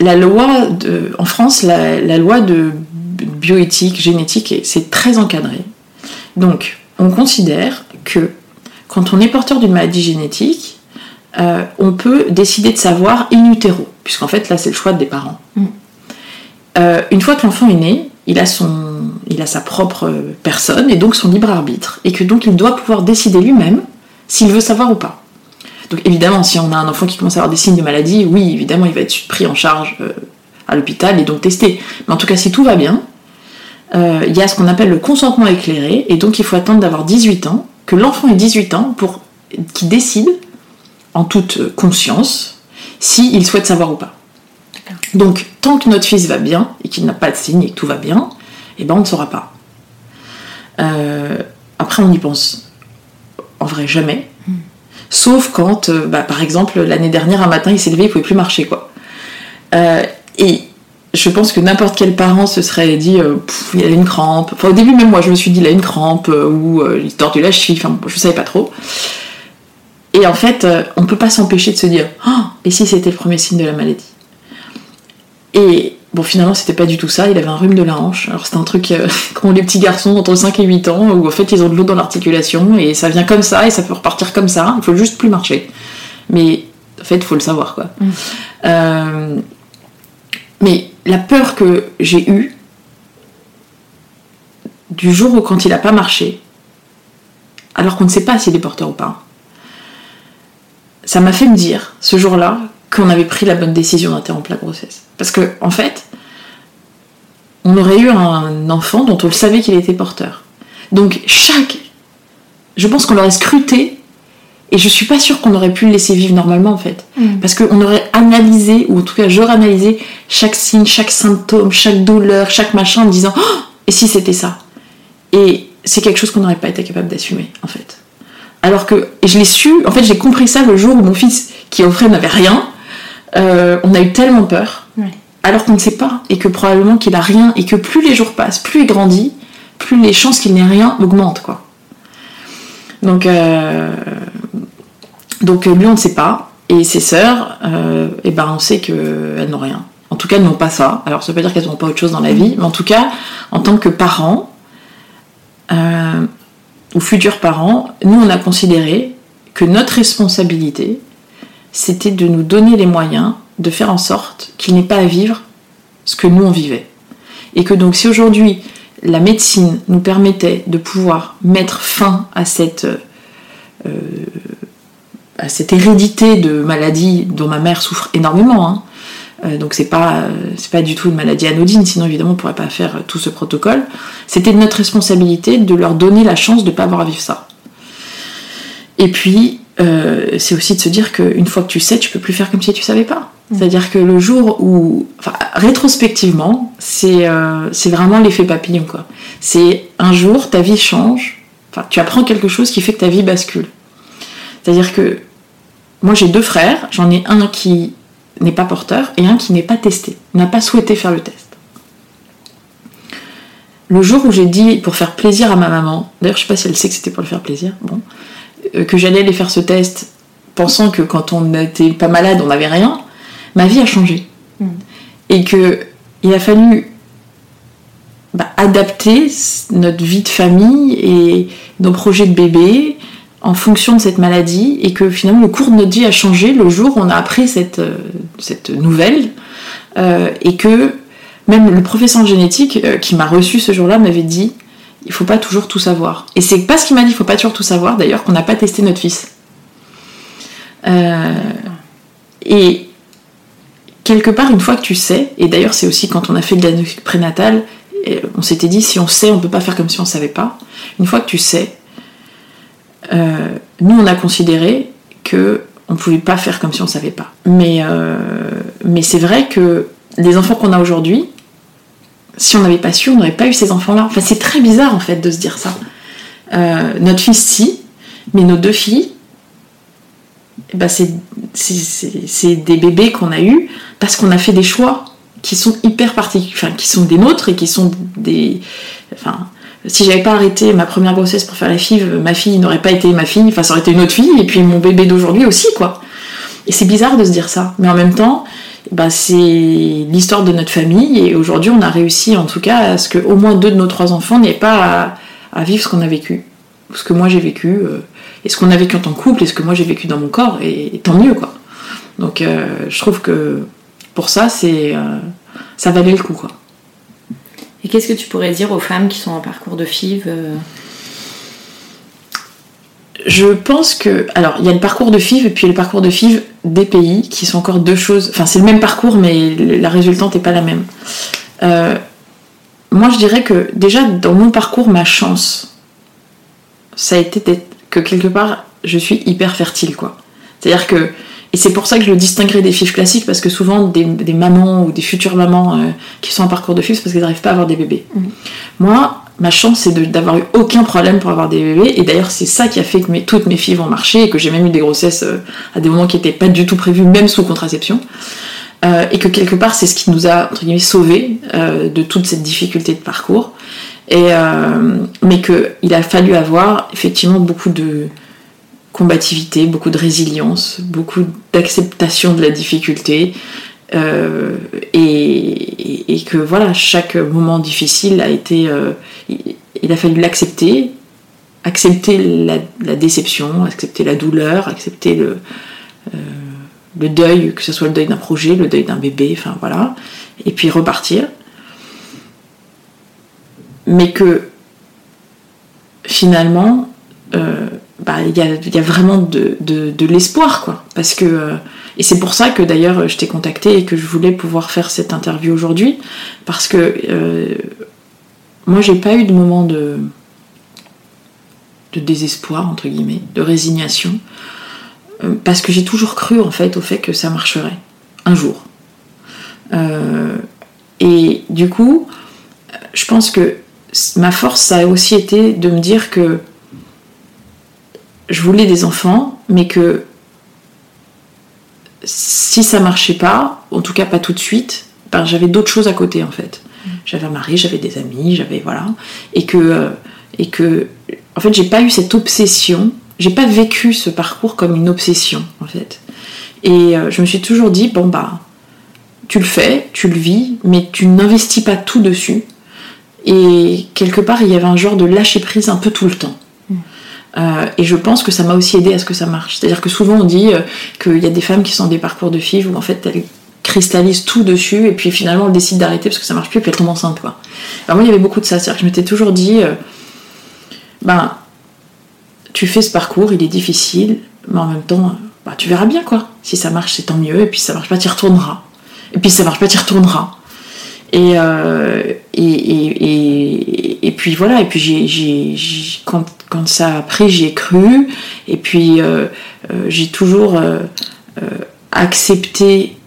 la loi de, en France, la, la loi de bioéthique, génétique, est- c'est très encadré. Donc, on considère que quand on est porteur d'une maladie génétique, on peut décider de savoir in utero, puisqu'en fait, là, c'est le choix des parents. Mm. Une fois que l'enfant est né, il a, sa propre personne et donc son libre arbitre, et que donc il doit pouvoir décider lui-même s'il veut savoir ou pas. Donc évidemment, si on a un enfant qui commence à avoir des signes de maladie, oui, évidemment, il va être pris en charge euh, à l'hôpital et donc testé. Mais en tout cas, si tout va bien, euh, il y a ce qu'on appelle le consentement éclairé, et donc il faut attendre d'avoir 18 ans, que l'enfant ait 18 ans pour qu'il décide, en toute conscience, s'il souhaite savoir ou pas. Donc, tant que notre fils va bien, et qu'il n'a pas de signes et que tout va bien, eh ben on ne saura pas. Euh, après, on y pense en vrai jamais. Sauf quand, euh, bah, par exemple, l'année dernière, un matin, il s'est levé, il pouvait plus marcher, quoi. Euh, et je pense que n'importe quel parent se serait dit, Pff, il a une crampe. Enfin, au début, même moi, je me suis dit, il a une crampe, ou il tord de la cheville, enfin, je savais pas trop. Et en fait, on peut pas s'empêcher de se dire, Oh, et si c'était le premier signe de la maladie? Et bon, finalement, c'était pas du tout ça, il avait un rhume de la hanche. Alors, c'était un truc euh, qu'ont les petits garçons entre 5 et 8 ans, où en fait, ils ont de l'eau dans l'articulation, et ça vient comme ça, et ça peut repartir comme ça, il faut juste plus marcher. Mais en fait, il faut le savoir, quoi. Euh, mais la peur que j'ai eue, du jour où quand il a pas marché, alors qu'on ne sait pas s'il est porteur ou pas, ça m'a fait me dire, ce jour-là, qu'on avait pris la bonne décision d'interrompre la grossesse. Parce que, en fait, on aurait eu un enfant dont on le savait qu'il était porteur. Donc, chaque. Je pense qu'on l'aurait scruté, et je suis pas sûre qu'on aurait pu le laisser vivre normalement, en fait. Parce qu'on aurait analysé, ou en tout cas, j'aurais analysé chaque signe, chaque symptôme, chaque douleur, chaque machin, en disant, Oh, et si c'était ça? Et c'est quelque chose qu'on n'aurait pas été capable d'assumer, en fait. Alors que et je l'ai su, en fait j'ai compris ça le jour où mon fils, qui au vrai n'avait rien, euh, on a eu tellement peur, Ouais. alors qu'on ne sait pas, et que probablement qu'il a rien, et que plus les jours passent, plus il grandit, plus les chances qu'il n'ait rien augmentent, quoi. Donc, euh, donc euh, lui on ne sait pas, et ses sœurs, euh, eh ben on sait qu'elles n'ont rien. En tout cas, elles n'ont pas ça. Alors ça veut pas dire qu'elles n'ont pas autre chose dans la vie, mais en tout cas, en tant que parents, ou futurs parents, nous on a considéré que notre responsabilité, c'était de nous donner les moyens de faire en sorte qu'il n'ait pas à vivre ce que nous on vivait. Et que donc si aujourd'hui la médecine nous permettait de pouvoir mettre fin à cette, euh, à cette hérédité de maladie dont ma mère souffre énormément, hein. euh, donc c'est pas, pas du tout une maladie anodine, sinon évidemment on pourrait pas faire tout ce protocole, c'était de notre responsabilité de leur donner la chance de ne pas avoir à vivre ça. Et puis, euh, c'est aussi de se dire qu'une fois que tu sais, tu peux plus faire comme si tu savais pas. C'est-à-dire que le jour où, enfin, rétrospectivement, c'est euh, c'est vraiment l'effet papillon quoi. C'est un jour ta vie change, enfin tu apprends quelque chose qui fait que ta vie bascule. C'est-à-dire que moi j'ai deux frères, j'en ai un qui n'est pas porteur et un qui n'est pas testé, n'a pas souhaité faire le test. Le jour où j'ai dit pour faire plaisir à ma maman, d'ailleurs je sais pas si elle sait que c'était pour le faire plaisir, bon, que j'allais aller faire ce test pensant que quand on n'était pas malade on n'avait rien, ma vie a changé. Mm. Et que il a fallu bah, adapter notre vie de famille et nos projets de bébé en fonction de cette maladie et que finalement le cours de notre vie a changé le jour où on a appris cette, euh, cette nouvelle euh, et que même le professeur de génétique euh, qui m'a reçu ce jour-là m'avait dit il faut pas toujours tout savoir. Et c'est parce qu'il m'a dit il faut pas toujours tout savoir d'ailleurs qu'on n'a pas testé notre fils. Euh, et quelque part, une fois que tu sais, et d'ailleurs c'est aussi quand on a fait de la prénatale, et on s'était dit si on sait, on peut pas faire comme si on savait pas. Une fois que tu sais, euh, nous on a considéré que on pouvait pas faire comme si on savait pas. Euh, mais c'est vrai que les enfants qu'on a aujourd'hui, si on n'avait pas su, on n'aurait pas eu ces enfants-là. Enfin, c'est très bizarre en fait de se dire ça. Euh, notre fils, si, mais nos deux filles, eh ben, c'est des bébés qu'on a eus parce qu'on a fait des choix qui sont hyper particuliers, qui sont des nôtres et qui sont des. Enfin, si j'avais pas arrêté ma première grossesse pour faire la FIV, ma fille n'aurait pas été ma fille, enfin ça aurait été une autre fille, et puis mon bébé d'aujourd'hui aussi, quoi. Et c'est bizarre de se dire ça, mais en même temps, bah, c'est l'histoire de notre famille, et aujourd'hui on a réussi en tout cas à ce que au moins deux de nos trois enfants n'aient pas à, vivre ce qu'on a vécu, ce que moi j'ai vécu, euh, et ce qu'on a vécu en tant que couple, et ce que moi j'ai vécu dans mon corps, et, tant mieux, quoi. Donc euh, je trouve que pour ça, c'est euh, ça valait le coup, quoi. Et qu'est-ce que tu pourrais dire aux femmes qui sont en parcours de FIV Je pense que. Alors, il y a le parcours de FIV et puis le parcours de FIV des pays qui sont encore deux choses. Enfin, c'est le même parcours, mais la résultante n'est pas la même. Euh, moi, je dirais que déjà, dans mon parcours, ma chance, ça a été que quelque part, je suis hyper fertile, quoi. C'est-à-dire que. Et c'est pour ça que je le distinguerai des FIV classiques, parce que souvent, des, des mamans ou des futures mamans euh, qui sont en parcours de FIV, c'est parce qu'elles n'arrivent pas à avoir des bébés. Moi, ma chance, c'est d'avoir eu aucun problème pour avoir des bébés. Et d'ailleurs, c'est ça qui a fait que toutes mes filles vont marcher et que j'ai même eu des grossesses euh, à des moments qui n'étaient pas du tout prévus, même sous contraception. Euh, et que quelque part, c'est ce qui nous a, sauvés euh, de toute cette difficulté de parcours. Et, mais qu'il a fallu avoir effectivement beaucoup de combativité, beaucoup de résilience, beaucoup d'acceptation de la difficulté, euh, et, que voilà, chaque moment difficile a été. euh, il, a fallu l'accepter, accepter la, la déception, accepter la douleur, accepter le, euh, le deuil, que ce soit le deuil d'un projet, le deuil d'un bébé, enfin voilà, et puis repartir. Mais que finalement, bah, il y, a, vraiment de, l'espoir, quoi. Parce que, euh, et c'est pour ça que d'ailleurs je t'ai contacté et que je voulais pouvoir faire cette interview aujourd'hui, parce que euh, moi j'ai pas eu de moment de, de désespoir, entre guillemets, de résignation, euh, parce que j'ai toujours cru en fait au fait que ça marcherait, un jour. Et du coup, je pense que ma force, ça a aussi été de me dire que je voulais des enfants, mais que si ça marchait pas, en tout cas pas tout de suite, ben, j'avais d'autres choses à côté en fait. J'avais un mari, j'avais des amis, j'avais voilà, et que euh, et que en fait j'ai pas eu cette obsession, j'ai pas vécu ce parcours comme une obsession en fait. Et euh, je me suis toujours dit bon bah tu le fais, tu le vis, mais tu n'investis pas tout dessus. Et quelque part, il y avait un genre de lâcher prise un peu tout le temps. Euh, et je pense que ça m'a aussi aidé à ce que ça marche. C'est-à-dire que souvent on dit euh, qu'il y a des femmes qui sont des parcours de FIV où en fait elles, cristallise tout dessus et puis finalement elle décide d'arrêter parce que ça marche plus et puis elle tombe enceinte quoi. Moi il y avait beaucoup de ça, c'est-à-dire que je m'étais toujours dit euh, ben tu fais ce parcours, il est difficile, mais en même temps bah, tu verras bien quoi. Si ça marche c'est tant mieux et puis si ça marche pas tu retourneras. Et puis si ça marche pas tu retourneras. Et, euh, et, et, et, puis voilà, et puis j'ai, quand, quand, ça a pris, j'y ai cru, et puis euh, euh, j'ai toujours accepté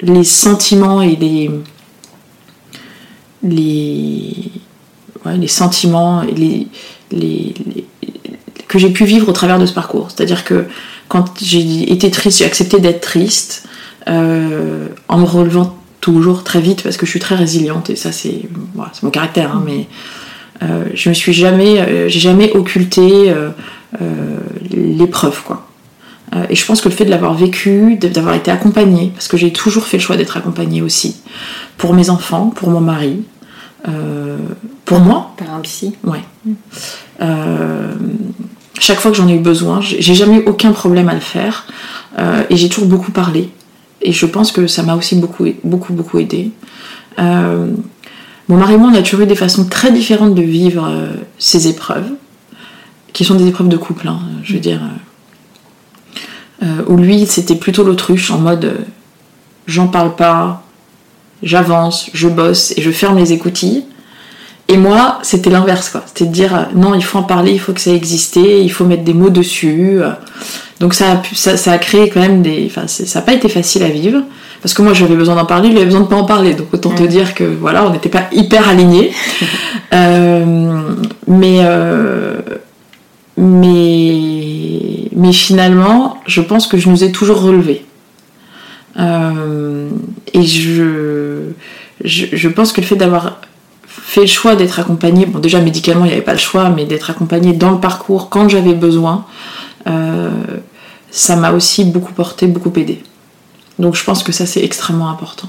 les sentiments et les, les, les sentiments et les, les, que j'ai pu vivre au travers de ce parcours. C'est-à-dire que quand j'ai été triste, j'ai accepté d'être triste en me relevant toujours très vite parce que je suis très résiliente et ça c'est mon caractère hein, mais euh, je me suis jamais euh, j'ai jamais occulté euh, l'épreuve quoi. Et je pense que le fait de l'avoir vécu d'avoir été accompagnée parce que j'ai toujours fait le choix d'être accompagnée aussi pour mes enfants pour mon mari pour moi. Par un psy. Ouais. Chaque fois que j'en ai eu besoin j'ai jamais eu aucun problème à le faire et j'ai toujours beaucoup parlé et je pense que ça m'a aussi beaucoup, beaucoup, beaucoup aidé. Euh, mon mari et moi, on a toujours eu des façons très différentes de vivre euh, ces épreuves, qui sont des épreuves de couple, hein, je veux dire. Euh, où lui, c'était plutôt l'autruche, en mode j'en parle pas, j'avance, je bosse et je ferme les écoutilles. Et moi, c'était l'inverse, quoi. C'était de dire non, il faut en parler, il faut que ça existe, il faut mettre des mots dessus. Donc ça a, ça, ça a créé quand même des... Enfin, ça n'a pas été facile à vivre. Parce que moi j'avais besoin d'en parler, lui avait besoin de pas en parler. Donc autant te dire que voilà, on n'était pas hyper alignés. euh, mais, euh, mais, mais finalement, je pense que je nous ai toujours relevés. Euh, et je, je, je, pense que le fait d'avoir fait le choix d'être accompagnée, bon déjà médicalement il n'y avait pas le choix, mais d'être accompagnée dans le parcours quand j'avais besoin, ça m'a aussi beaucoup porté, beaucoup aidé. Donc je pense que ça c'est extrêmement important.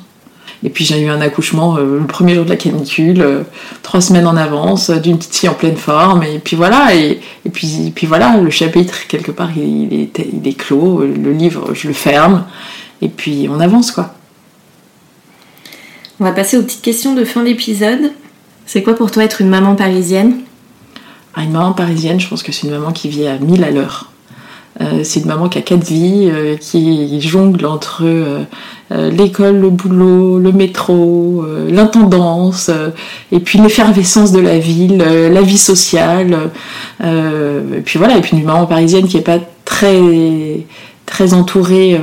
Et puis j'ai eu un accouchement euh, le premier jour de la canicule, euh, trois semaines en avance, d'une petite fille en pleine forme, et puis voilà, et, puis, puis voilà, le chapitre quelque part il, est, il est clos, le livre je le ferme, et puis on avance quoi. On va passer aux petites questions de fin d'épisode. C'est quoi pour toi être une maman parisienne? Ah, Une maman parisienne, je pense que c'est une maman qui vit à 1000 à l'heure. Euh, c'est une maman qui a quatre vies, euh, qui jongle entre euh, l'école, le boulot, le métro, l'intendance, et puis l'effervescence de la ville, la vie sociale. et puis voilà, et puis une maman parisienne qui est pas très très entourée,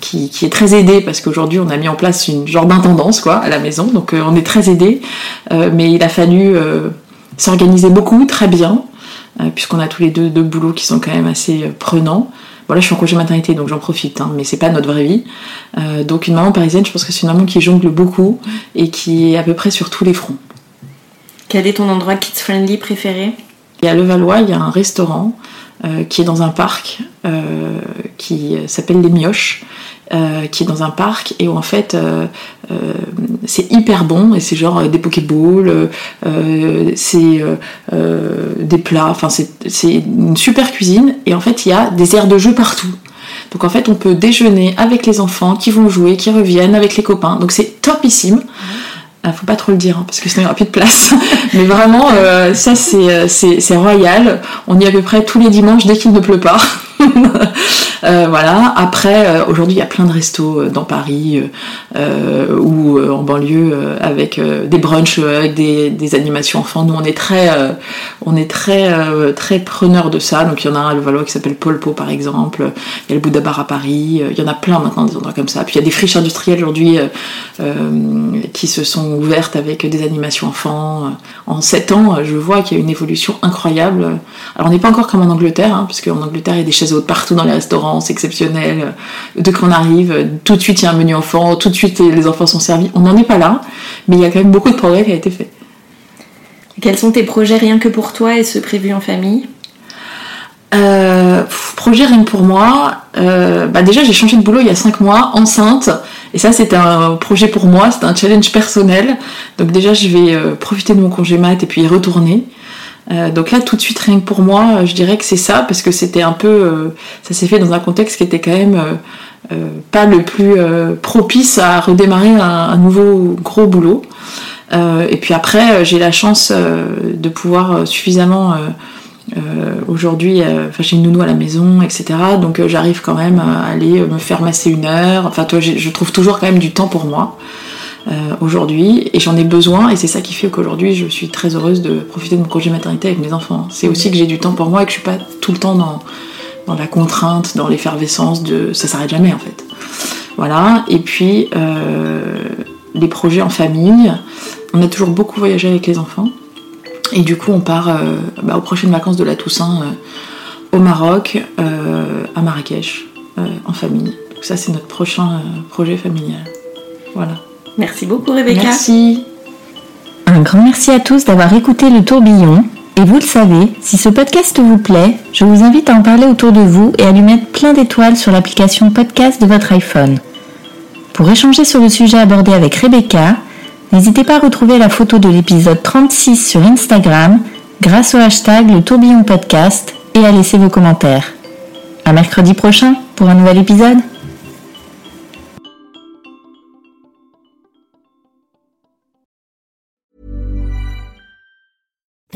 qui, qui, est très aidée parce qu'aujourd'hui on a mis en place une genre d'intendance quoi à la maison, donc on est très aidé, mais il a fallu s'organiser beaucoup, très bien, puisqu'on a tous les deux deux boulots qui sont quand même assez euh, prenants. Voilà, je suis en congé maternité, donc j'en profite, hein, mais c'est pas notre vraie vie. Euh, donc une maman parisienne, je pense que c'est une maman qui jongle beaucoup et qui est à peu près sur tous les fronts. Quel est ton endroit kids friendly préféré? Et à Levallois, il y a un restaurant qui est dans un parc qui s'appelle Les Mioches. Euh, qui est dans un parc et où en fait euh, euh, c'est hyper bon et c'est genre des pokéballs, c'est des plats, enfin c'est une super cuisine et en fait il y a des aires de jeu partout. Donc en fait on peut déjeuner avec les enfants qui vont jouer, qui reviennent avec les copains. Donc c'est topissime. Ah, faut pas trop le dire hein, parce que sinon il n'y aura plus de place. Mais vraiment, ça c'est royal. On y est à peu près tous les dimanches dès qu'il ne pleut pas. Euh, voilà. Après, euh, aujourd'hui, il y a plein de restos euh, dans Paris ou en banlieue avec des brunchs, avec des, animations enfants. Nous, on est très, on est très, très preneurs de ça. Donc, il y en a un à Levallois qui s'appelle Polpo, par exemple. Il y a le Bouddha Bar à Paris. Il y en a plein maintenant des endroits comme ça. Puis il y a des friches industrielles aujourd'hui qui se sont ouvertes avec des animations enfants. En 7 ans, je vois qu'il y a une évolution incroyable. Alors, on n'est pas encore comme en Angleterre, hein, parce qu'en Angleterre, il y a des chaises hautes partout dans les restaurants c'est exceptionnel. Dès qu'on arrive, tout de suite il y a un menu enfant, tout de suite les enfants sont servis. On n'en est pas là, mais il y a quand même beaucoup de progrès qui a été fait. Quels sont tes projets rien que pour toi et ceux prévus en famille? Euh, projet rien pour moi. Euh, bah déjà j'ai changé de boulot il y a 5 mois, enceinte. Et ça c'était un projet pour moi, c'était un challenge personnel. Donc déjà je vais euh, profiter de mon congé mat et puis y retourner. Euh, donc là, tout de suite, rien que pour moi, je dirais que c'est ça, parce que c'était un peu. Ça s'est fait dans un contexte qui était quand même pas le plus propice à redémarrer un, nouveau gros boulot. et puis après, j'ai la chance de pouvoir suffisamment aujourd'hui, enfin j'ai une nounou à la maison, etc. Donc j'arrive quand même à aller me faire masser une heure. Enfin, toi, je trouve toujours quand même du temps pour moi. Euh, aujourd'hui et j'en ai besoin et c'est ça qui fait qu'aujourd'hui je suis très heureuse de profiter de mon congé maternité avec mes enfants. C'est aussi que j'ai du temps pour moi et que je suis pas tout le temps dans, la contrainte, dans l'effervescence de ça s'arrête jamais en fait. Voilà, et puis euh, les projets en famille, on a toujours beaucoup voyagé avec les enfants et du coup on part euh, bah, aux prochaines vacances de la Toussaint au Maroc, à Marrakech, en famille. Donc ça c'est notre prochain projet familial. Voilà. Merci beaucoup Rebecca. Merci. Un grand merci à tous d'avoir écouté le tourbillon. Et vous le savez, si ce podcast vous plaît, je vous invite à en parler autour de vous et à lui mettre plein d'étoiles sur l'application podcast de votre iPhone. Pour échanger sur le sujet abordé avec Rebecca, n'hésitez pas à retrouver la photo de l'épisode 36 sur Instagram grâce au hashtag le tourbillon podcast et à laisser vos commentaires. À mercredi prochain pour un nouvel épisode.